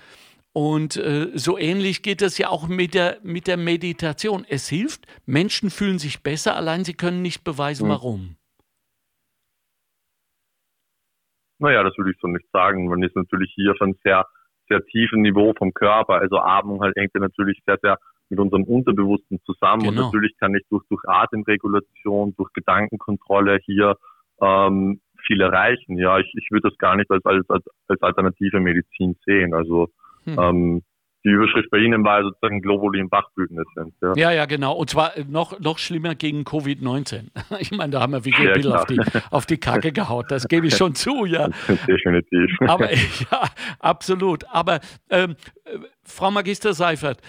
Und äh, so ähnlich geht es ja auch mit der, mit der Meditation. Es hilft, Menschen fühlen sich besser, allein sie können nicht beweisen, mhm. warum. Naja, das würde ich so nicht sagen. Man ist natürlich hier auf einem sehr, sehr tiefen Niveau vom Körper. Also Atmung halt hängt ja natürlich sehr, sehr mit unserem Unterbewussten zusammen. Genau. Und natürlich kann ich durch, durch Atemregulation, durch Gedankenkontrolle hier ähm, viel erreichen. Ja, ich, ich würde das gar nicht als, als, als alternative Medizin sehen. Also hm. ähm, die Überschrift bei Ihnen war sozusagen Globuli im Bachbündnis sind. Ja. ja, ja, genau. Und zwar noch, noch schlimmer gegen Covid-19. Ich meine, da haben wir wirklich ja, ein auf die, auf die Kacke gehaut. Das gebe ich schon zu, ja. Definitiv. Aber ja, absolut. Aber ähm, Frau Magister Seifert,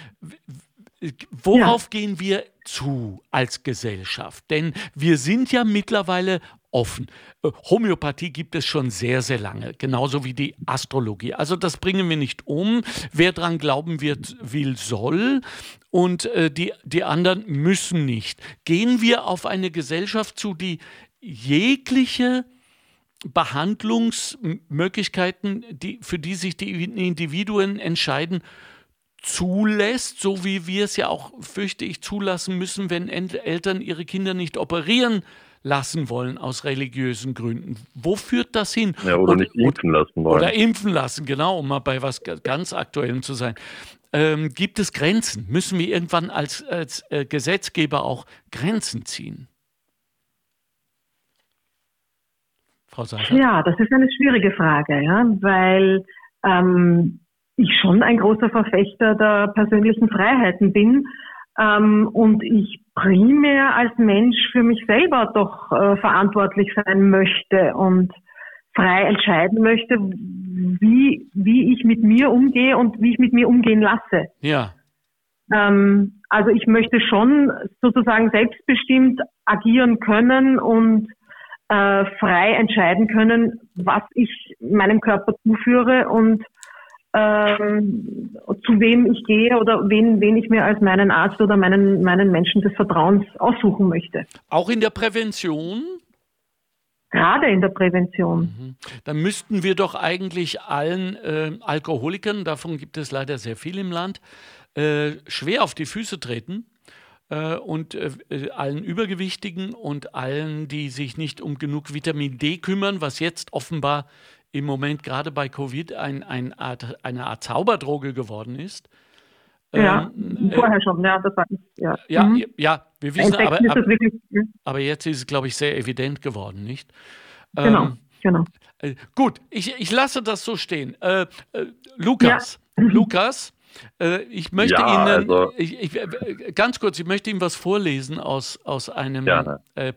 worauf ja. gehen wir zu als Gesellschaft? Denn wir sind ja mittlerweile offen. Äh, Homöopathie gibt es schon sehr, sehr lange, genauso wie die Astrologie. Also das bringen wir nicht um. Wer dran glauben wird, will, soll. Und äh, die, die anderen müssen nicht. Gehen wir auf eine Gesellschaft zu, die jegliche Behandlungsmöglichkeiten, die, für die sich die Individuen entscheiden, zulässt, so wie wir es ja auch, fürchte ich, zulassen müssen, wenn Eltern ihre Kinder nicht operieren lassen wollen aus religiösen Gründen. Wo führt das hin? Ja, oder und, nicht impfen lassen wollen. Oder impfen lassen, genau, um mal bei was ganz Aktuellem zu sein. Ähm, gibt es Grenzen? Müssen wir irgendwann als, als äh, Gesetzgeber auch Grenzen ziehen? Frau Seifert? Ja, das ist eine schwierige Frage, ja, weil ähm, ich schon ein großer Verfechter der persönlichen Freiheiten bin ähm, und ich primär als Mensch für mich selber doch äh, verantwortlich sein möchte und frei entscheiden möchte, wie, wie ich mit mir umgehe und wie ich mit mir umgehen lasse. Ja. Ähm, also ich möchte schon sozusagen selbstbestimmt agieren können und äh, frei entscheiden können, was ich meinem Körper zuführe und ähm, zu wem ich gehe oder wen, wen ich mir als meinen Arzt oder meinen, meinen Menschen des Vertrauens aussuchen möchte. Auch in der Prävention? Gerade in der Prävention. Mhm. Dann müssten wir doch eigentlich allen äh, Alkoholikern, davon gibt es leider sehr viel im Land, äh, schwer auf die Füße treten äh, und äh, allen Übergewichtigen und allen, die sich nicht um genug Vitamin D kümmern, was jetzt offenbar im Moment gerade bei Covid ein, ein Art, eine Art Zauberdroge geworden ist. Ja, ähm, vorher äh, schon, ja, das war ja. Ja, mhm. ja, wir wissen, aber, aber, wirklich, ja. aber, jetzt ist es, glaube ich, sehr evident geworden, nicht? Genau, ähm, genau. Äh, gut, ich, ich lasse das so stehen. Äh, äh Lukas, ja. Lukas, äh, ich möchte ja, Ihnen, also, ich, ich, äh, ganz kurz, ich möchte Ihnen was vorlesen aus, aus einem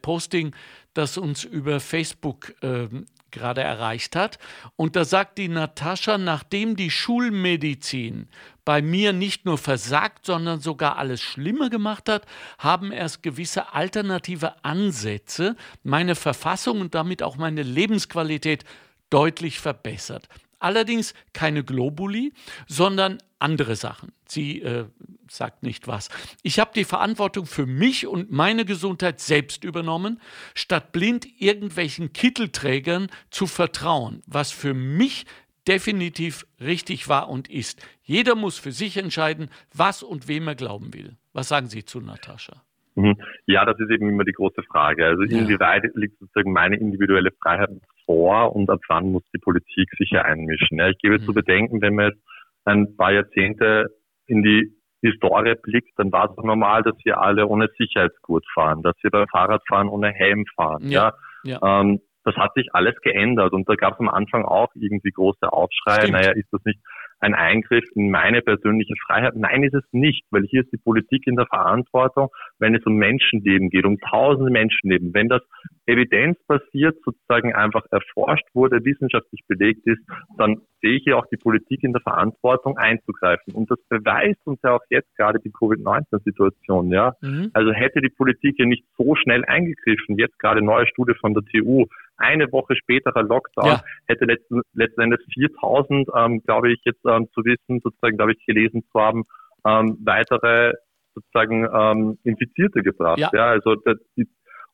Posting, das uns über Facebook ähm, gerade erreicht hat. Und da sagt die Natascha, nachdem die Schulmedizin bei mir nicht nur versagt, sondern sogar alles Schlimme gemacht hat, haben erst gewisse alternative Ansätze meine Verfassung und damit auch meine Lebensqualität deutlich verbessert. Allerdings keine Globuli, sondern andere Sachen. Sie äh, sagt nicht was. Ich habe die Verantwortung für mich und meine Gesundheit selbst übernommen, statt blind irgendwelchen Kittelträgern zu vertrauen, was für mich definitiv richtig war und ist. Jeder muss für sich entscheiden, was und wem er glauben will. Was sagen Sie zu Natascha? Mhm. Ja, das ist eben immer die große Frage. Also ja. inwieweit liegt sozusagen meine individuelle Freiheit vor und ab wann muss die Politik sich hier einmischen? Ja, ich gebe mhm. zu bedenken, wenn man jetzt ein paar Jahrzehnte in die Historie blickt, dann war es normal, dass wir alle ohne Sicherheitsgurt fahren, dass wir beim Fahrradfahren ohne Helm fahren. Ja, ja. Ähm, das hat sich alles geändert und da gab es am Anfang auch irgendwie große Aufschrei. Stimmt. Naja, ist das nicht ein Eingriff in meine persönliche Freiheit. Nein, ist es nicht, weil hier ist die Politik in der Verantwortung, wenn es um Menschenleben geht, um tausende Menschenleben. Wenn das evidenzbasiert sozusagen einfach erforscht wurde, wissenschaftlich belegt ist, dann sehe ich hier auch die Politik in der Verantwortung einzugreifen. Und das beweist uns ja auch jetzt gerade die Covid-19-Situation, ja. Mhm. Also hätte die Politik ja nicht so schnell eingegriffen, jetzt gerade neue Studie von der TU, eine Woche späterer Lockdown, ja. hätte letzten, letzten Endes 4000, ähm, glaube ich, jetzt ähm, zu wissen, sozusagen, glaube ich, gelesen zu haben, ähm, weitere sozusagen ähm, Infizierte gebracht. Ja. ja also das,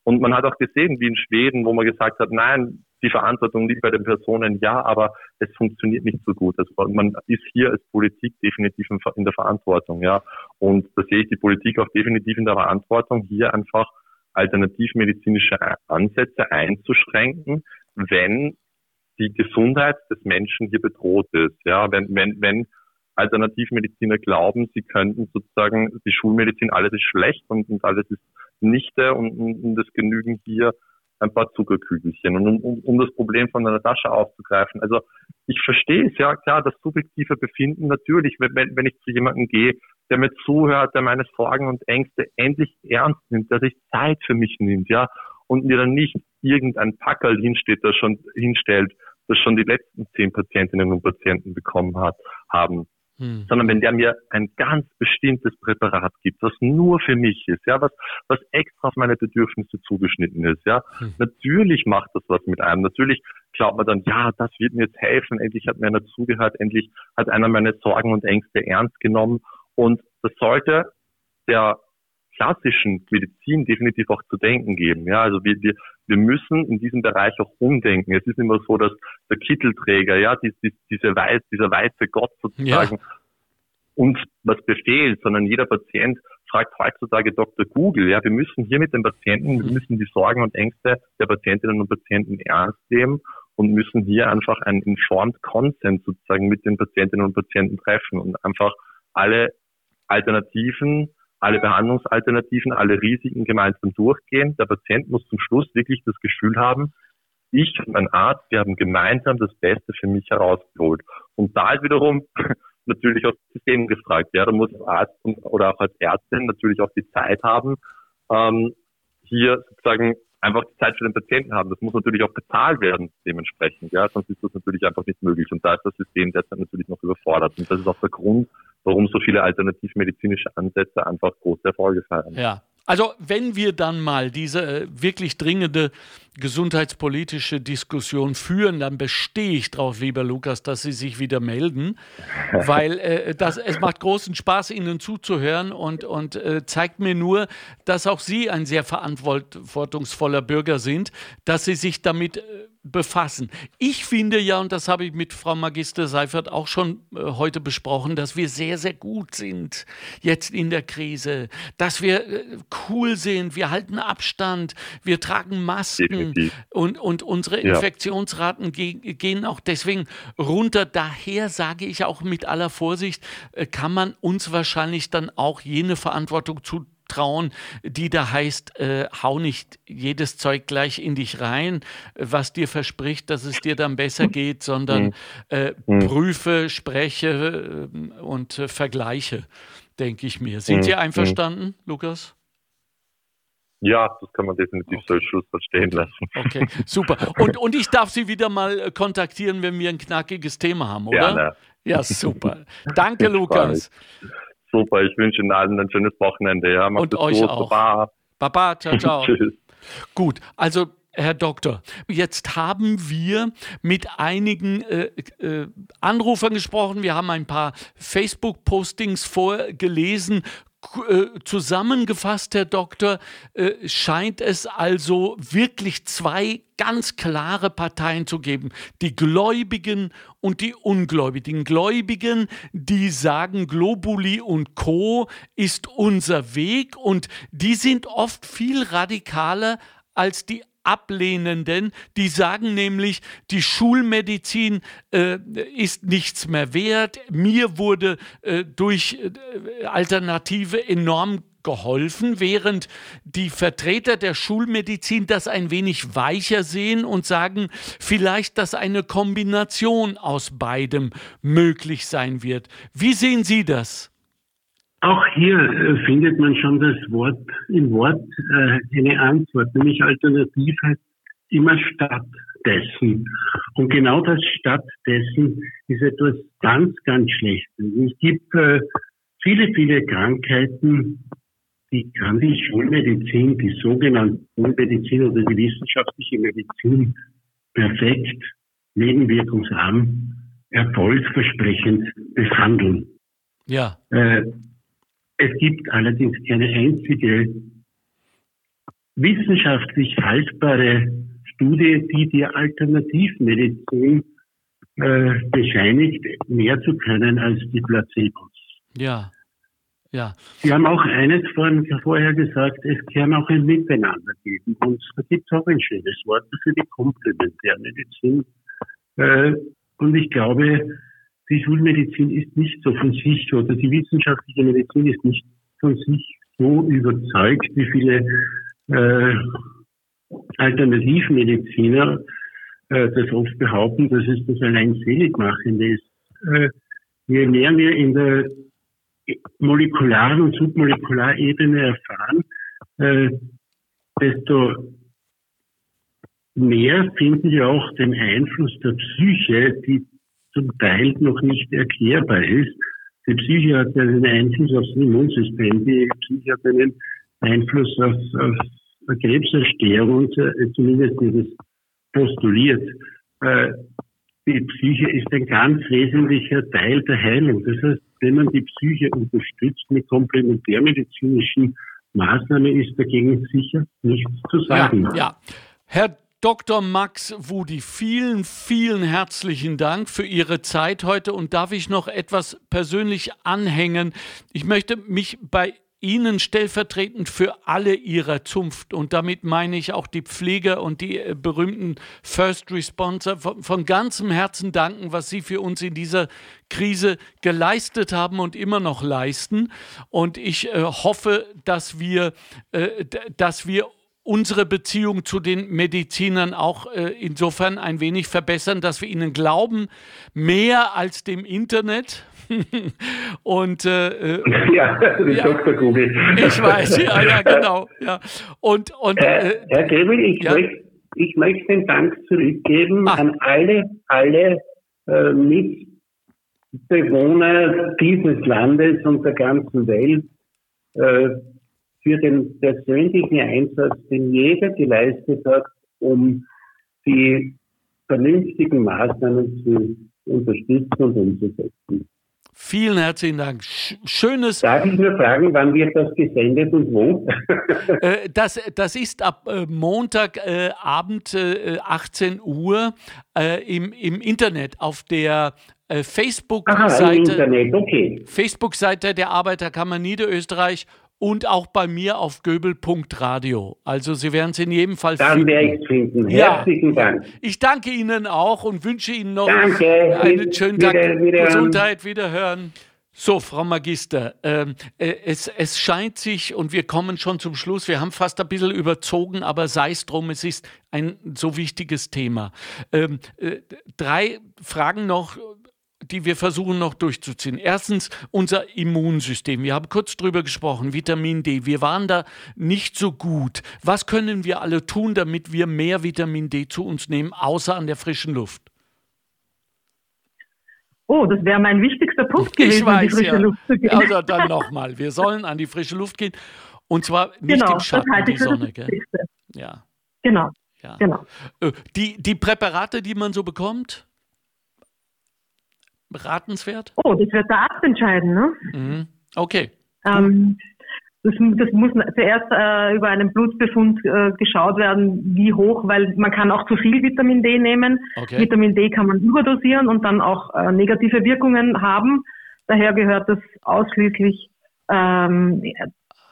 und man hat auch gesehen, wie in Schweden, wo man gesagt hat, nein, die Verantwortung liegt bei den Personen, ja, aber es funktioniert nicht so gut. Also man ist hier als Politik definitiv in der Verantwortung, ja. Und da sehe ich die Politik auch definitiv in der Verantwortung, hier einfach alternativmedizinische Ansätze einzuschränken, wenn die Gesundheit des Menschen hier bedroht ist. Ja, wenn, wenn, wenn Alternativmediziner glauben, sie könnten sozusagen die Schulmedizin, alles ist schlecht und, und alles ist nichte und, und, es genügen hier ein paar Zuckerkügelchen. Und um, um, um das Problem von der Natascha aufzugreifen, also ich verstehe es, ja klar, das subjektive Befinden natürlich, wenn, wenn ich zu jemandem gehe, der mir zuhört, der meine Sorgen und Ängste endlich ernst nimmt, der sich Zeit für mich nimmt, ja, und mir dann nicht irgendein Packerl hinsteht, das schon hinstellt, das schon die letzten zehn Patientinnen und Patienten bekommen hat, haben hm. sondern wenn der mir ein ganz bestimmtes Präparat gibt, was nur für mich ist, ja, was, was extra auf meine Bedürfnisse zugeschnitten ist, ja. Hm. Natürlich macht das was mit einem. Natürlich glaubt man dann, ja, das wird mir jetzt helfen. Endlich hat mir einer zugehört. Endlich hat einer meine Sorgen und Ängste ernst genommen. Und das sollte der klassischen Medizin definitiv auch zu denken geben. Ja, also wir, wir, wir müssen in diesem Bereich auch umdenken. Es ist immer so, dass der Kittelträger, ja, die, die, diese Weiß, dieser weiße Gott sozusagen ja. uns was befehlt, sondern jeder Patient fragt heutzutage Dr. Google. Ja, wir müssen hier mit den Patienten, wir müssen die Sorgen und Ängste der Patientinnen und Patienten ernst nehmen und müssen hier einfach einen Informed Consent sozusagen mit den Patientinnen und Patienten treffen und einfach alle Alternativen alle Behandlungsalternativen, alle Risiken gemeinsam durchgehen. Der Patient muss zum Schluss wirklich das Gefühl haben, ich und mein Arzt, wir haben gemeinsam das Beste für mich herausgeholt. Und da ist wiederum natürlich auch das System gefragt. Ja, da muss Arzt oder auch als Ärztin natürlich auch die Zeit haben, ähm, hier sozusagen einfach die Zeit für den Patienten haben. Das muss natürlich auch bezahlt werden dementsprechend. Ja, sonst ist das natürlich einfach nicht möglich. Und da ist das System derzeit natürlich noch überfordert. Und das ist auch der Grund, warum so viele alternativmedizinische Ansätze einfach große Erfolge feiern. Ja, also wenn wir dann mal diese äh, wirklich dringende gesundheitspolitische Diskussion führen, dann bestehe ich darauf, lieber Lukas, dass Sie sich wieder melden, weil äh, das, es macht großen Spaß, Ihnen zuzuhören und, und äh, zeigt mir nur, dass auch Sie ein sehr verantwortungsvoller Bürger sind, dass Sie sich damit äh, befassen. Ich finde ja, und das habe ich mit Frau Magister Seifert auch schon äh, heute besprochen, dass wir sehr, sehr gut sind jetzt in der Krise, dass wir äh, cool sind, wir halten Abstand, wir tragen Masken und, und unsere ja. Infektionsraten ge gehen auch deswegen runter. Daher sage ich auch mit aller Vorsicht, äh, kann man uns wahrscheinlich dann auch jene Verantwortung zu trauen, die da heißt, äh, hau nicht jedes Zeug gleich in dich rein, was dir verspricht, dass es dir dann besser geht, sondern mhm. äh, mhm. prüfe, spreche äh, und äh, vergleiche, denke ich mir. Sind. Sie einverstanden, Lukas? Ja, das kann man definitiv okay. so als Schluss verstehen lassen. Okay, super. Und, und ich darf Sie wieder mal äh, kontaktieren, wenn wir ein knackiges Thema haben, oder? Gerne. Ja, super. Danke, Lukas. Super, ich wünsche Ihnen allen ein schönes Wochenende. Ja, und euch gut. auch. Baba. Baba, ciao, ciao. Tschüss. Gut, also Herr Doktor, jetzt haben wir mit einigen äh, äh, Anrufern gesprochen. Wir haben ein paar Facebook-Postings vorgelesen. Äh, zusammengefasst, Herr Doktor, äh, scheint es also wirklich zwei ganz klare Parteien zu geben. Die Gläubigen und die Ungläubigen. Gläubigen, die sagen, Globuli und Co. ist unser Weg und die sind oft viel radikaler als die Ablehnenden, die sagen nämlich, die Schulmedizin äh, ist nichts mehr wert. Mir wurde äh, durch äh, Alternative enorm geholfen, während die Vertreter der Schulmedizin das ein wenig weicher sehen und sagen, vielleicht, dass eine Kombination aus beidem möglich sein wird. Wie sehen Sie das? Auch hier äh, findet man schon das Wort im Wort äh, eine Antwort, nämlich alternativ heißt immer stattdessen. Und genau das stattdessen ist etwas ganz, ganz Schlechtes. Es gibt äh, viele, viele Krankheiten, die kann die Schulmedizin, die sogenannte Schulmedizin oder die wissenschaftliche Medizin perfekt, nebenwirkungsarm, erfolgsversprechend behandeln. Ja. Äh, es gibt allerdings keine einzige wissenschaftlich haltbare Studie, die die Alternativmedizin äh, bescheinigt, mehr zu können als die Placebos. Ja. Ja. Sie haben auch eines vorhin, vorher gesagt, es kann auch ein Miteinander geben. Und da gibt es auch ein schönes Wort für die Komplementärmedizin. Äh, und ich glaube, die Schulmedizin ist nicht so von sich oder die wissenschaftliche Medizin ist nicht von sich so überzeugt, wie viele äh, Alternativmediziner äh, das oft behaupten, dass es das allein seligmachende ist. Äh, je mehr wir in der molekularen und Submolekularebene erfahren, äh, desto mehr finden wir auch den Einfluss der Psyche, die zum Teil noch nicht erklärbar ist. Die Psyche hat einen Einfluss aufs Immunsystem, die Psyche hat einen Einfluss auf, auf Krebserstehung, äh, zumindest dieses postuliert. Äh, die Psyche ist ein ganz wesentlicher Teil der Heilung. Das heißt, wenn man die Psyche unterstützt mit komplementärmedizinischen Maßnahmen, ist dagegen sicher nichts zu sagen. Ja, ja. Herr Dr. Max Wudi, vielen, vielen herzlichen Dank für Ihre Zeit heute und darf ich noch etwas persönlich anhängen? Ich möchte mich bei Ihnen stellvertretend für alle Ihrer Zunft, und damit meine ich auch die Pfleger und die äh, berühmten First Responser, von, von, ganzem Herzen danken, was Sie für uns in dieser Krise geleistet haben und immer noch leisten. Und ich äh, hoffe, dass wir, äh, dass wir unsere Beziehung zu den Medizinern auch äh, insofern ein wenig verbessern, dass wir ihnen glauben, mehr als dem Internet, und äh, äh ja, ja, Dr. Google. Ich weiß, ja, ja, genau. Ja. Und, und, äh, Herr Grebel, ich, ja. möchte, ich möchte den Dank zurückgeben Ach. an alle, alle äh, Mitbewohner dieses Landes und der ganzen Welt äh, für den persönlichen Einsatz, den jeder geleistet hat, um die vernünftigen Maßnahmen zu unterstützen und umzusetzen. Vielen herzlichen Dank. Schönes. Darf ich nur fragen, wann wird das gesendet und wo? Äh, das, das ist ab äh, Montagabend äh, 18 Uhr im, im Internet auf der Facebook-Seite okay. Facebook der Arbeiterkammer Niederösterreich und auch bei mir auf göbel.radio. Also Sie werden es in jedem Fall Dann finden. Dann werde ich es finden. Herzlichen ja. Dank. Ich danke Ihnen auch und wünsche Ihnen noch danke. einen schönen Tag. Wieder, wieder Gesundheit, wiederhören. So, Frau Magister, ähm, äh, es, es scheint sich, und wir kommen schon zum Schluss, wir haben fast ein bisschen überzogen, aber sei es drum, es ist ein so wichtiges Thema. Ähm, äh, drei Fragen noch, die wir versuchen noch durchzuziehen. Erstens unser Immunsystem. Wir haben kurz drüber gesprochen, Vitamin D. Wir waren da nicht so gut. Was können wir alle tun, damit wir mehr Vitamin D zu uns nehmen, außer an der frischen Luft? Oh, das wäre mein wichtigster Punkt gewesen, ich weiß, die frische ja. Luft zu gehen. Also dann nochmal. Wir sollen an die frische Luft gehen. Und zwar nicht genau, im Schatten, in die Sonne. Gell? Ja. Genau. Ja. genau. Äh, die, die Präparate, die man so bekommt, beratenswert? Oh, das wird der Arzt entscheiden, ne? Mhm. Okay. Ähm, das, das, muss zuerst äh, über einen Blutbefund äh, geschaut werden, wie hoch, weil man kann auch zu viel Vitamin D nehmen. Okay. Vitamin D kann man überdosieren und dann auch äh, negative Wirkungen haben. Daher gehört das ausschließlich ähm,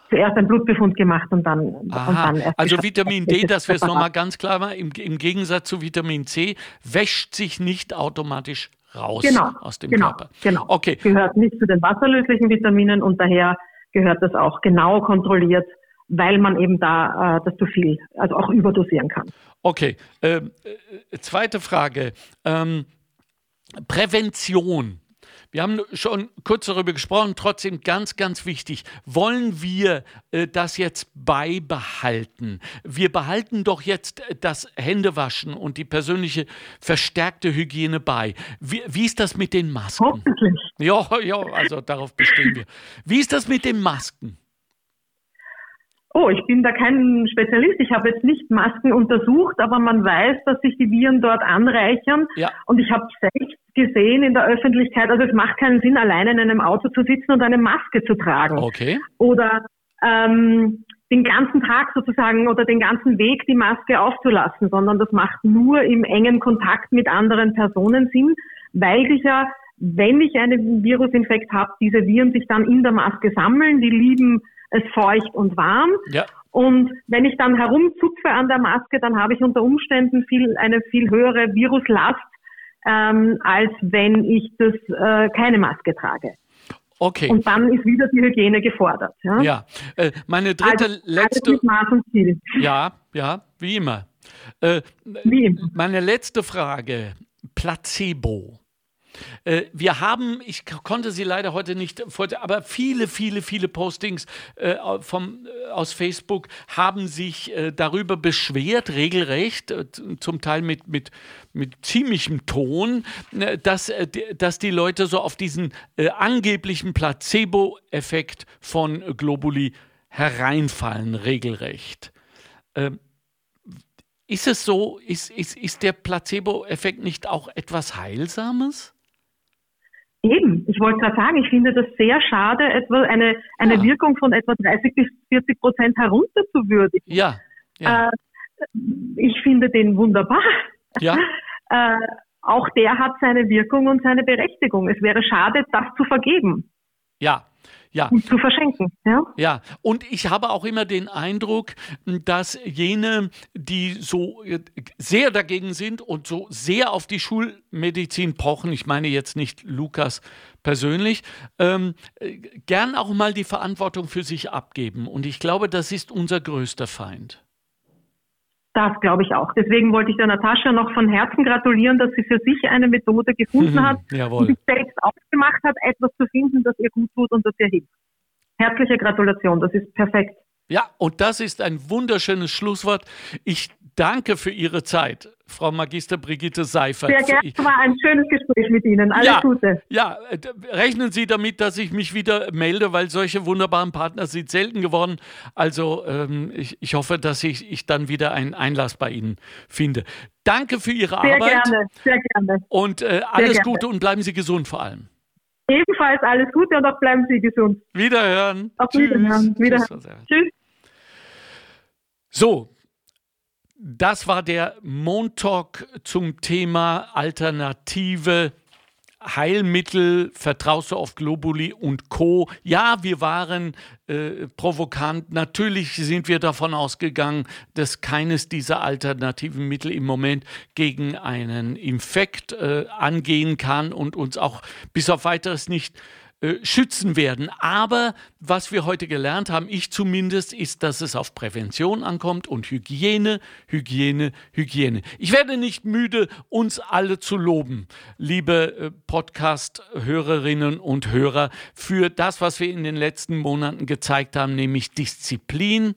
zuerst ein Blutbefund gemacht und dann, und dann Also Vitamin D, dass wir es nochmal ganz klar machen, im, im Gegensatz zu Vitamin C, wäscht sich nicht automatisch raus genau, aus dem genau, Körper. Genau. Okay. Gehört nicht zu den wasserlöslichen Vitaminen und daher gehört das auch genau kontrolliert, weil man eben da äh, das zu viel, also auch überdosieren kann. Okay. Ähm, äh, zweite Frage. Ähm, Prävention wir haben schon kurz darüber gesprochen, trotzdem ganz, ganz wichtig. Wollen wir äh, das jetzt beibehalten? Wir behalten doch jetzt äh, das Händewaschen und die persönliche verstärkte Hygiene bei. Wie, wie ist das mit den Masken? Hoffentlich. Ja, ja, also darauf bestehen wir. Wie ist das mit den Masken? Oh, ich bin da kein Spezialist. Ich habe jetzt nicht Masken untersucht, aber man weiß, dass sich die Viren dort anreichern. Ja. Und ich habe selbst gesehen in der Öffentlichkeit, also es macht keinen Sinn, alleine in einem Auto zu sitzen und eine Maske zu tragen. Okay. Oder ähm, den ganzen Tag sozusagen oder den ganzen Weg die Maske aufzulassen, sondern das macht nur im engen Kontakt mit anderen Personen Sinn, weil sich ja, wenn ich einen Virusinfekt habe, diese Viren sich dann in der Maske sammeln, die lieben es feucht und warm. Ja. Und wenn ich dann herumzupfe an der Maske, dann habe ich unter Umständen viel, eine viel höhere Viruslast, ähm, als wenn ich das äh, keine Maske trage. Okay. Und dann ist wieder die Hygiene gefordert. Ja, ja. Äh, meine dritte, also, letzte. Mit Maß und Ziel. Ja, ja, wie immer. Äh, wie immer. Meine letzte Frage: Placebo. Äh, wir haben, ich konnte sie leider heute nicht, aber viele, viele, viele Postings äh, vom, äh, aus Facebook haben sich darüber beschwert, regelrecht, zum Teil mit, mit, mit ziemlichem Ton, dass, dass die Leute so auf diesen angeblichen Placebo-Effekt von Globuli hereinfallen, regelrecht. Ähm, ist es so, ist, ist, ist der Placebo-Effekt nicht auch etwas Heilsames? Eben, ich wollte gerade sagen, ich finde das sehr schade, etwa eine, eine ja. Wirkung von etwa 30 bis 40 Prozent herunterzuwürdigen. Ja. ja. Äh, ich finde den wunderbar. Ja. äh, auch der hat seine Wirkung und seine Berechtigung. Es wäre schade, das zu vergeben. Ja, ja. zu verschenken. Ja? ja, und ich habe auch immer den Eindruck, dass jene, die so äh, sehr dagegen sind und so sehr auf die Schulmedizin pochen, ich meine jetzt nicht Lukas persönlich, ähm, äh, gern auch mal die Verantwortung für sich abgeben. Und ich glaube, das ist unser größter Feind. Das glaube ich auch. Deswegen wollte ich der Natascha noch von Herzen gratulieren, dass sie für sich eine Methode gefunden hat und sich selbst aufgemacht hat, etwas zu finden, das ihr gut tut und das ihr hilft. Herzliche Gratulation, das ist perfekt. Ja, und das ist ein wunderschönes Schlusswort. Ich danke für Ihre Zeit, Frau Magister Brigitte Seifert. Sehr gerne, war ein schönes Gespräch mit Ihnen. Alles ja, Gute. Ja, rechnen Sie damit, dass ich mich wieder melde, weil solche wunderbaren Partner sind selten geworden. Also ähm, ich, ich, hoffe, dass ich, ich dann wieder einen Einlass bei Ihnen finde. Danke für Ihre sehr Arbeit. Sehr gerne, sehr gerne. Und äh, alles gerne. Gute und bleiben Sie gesund vor allem. Ebenfalls alles Gute und auch bleiben Sie gesund. Wiederhören. Auf Tschüss. Wiederhören. Wiederhören. Tschüss. So, das war der Montalk zum Thema alternative Heilmittel, vertraust du auf Globuli und Co. Ja, wir waren äh, provokant. Natürlich sind wir davon ausgegangen, dass keines dieser alternativen Mittel im Moment gegen einen Infekt äh, angehen kann und uns auch bis auf weiteres nicht äh, schützen werden. Aber was wir heute gelernt haben, ich zumindest, ist, dass es auf Prävention ankommt und Hygiene, Hygiene, Hygiene. Ich werde nicht müde, uns alle zu loben, liebe äh, Podcast-Hörerinnen und Hörer, für das, was wir in den letzten Monaten gezeigt haben, nämlich Disziplin,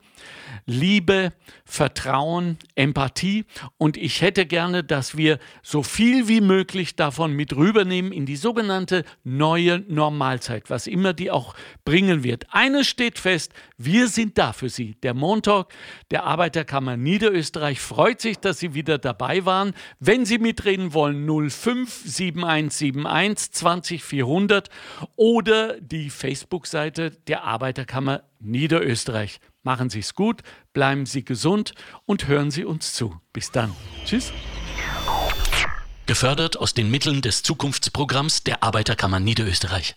Liebe, Vertrauen, Empathie. Und ich hätte gerne, dass wir so viel wie möglich davon mit rübernehmen in die sogenannte neue Normalzeit, was immer die auch bringen wird. Eines steht fest, wir sind da für Sie. Der Montalk der Arbeiterkammer Niederösterreich freut sich, dass Sie wieder dabei waren. Wenn Sie mitreden wollen, 057171 20400 oder die Facebook-Seite der Arbeiterkammer Niederösterreich. Machen Sie es gut, bleiben Sie gesund und hören Sie uns zu. Bis dann. Tschüss. Gefördert aus den Mitteln des Zukunftsprogramms der Arbeiterkammer Niederösterreich.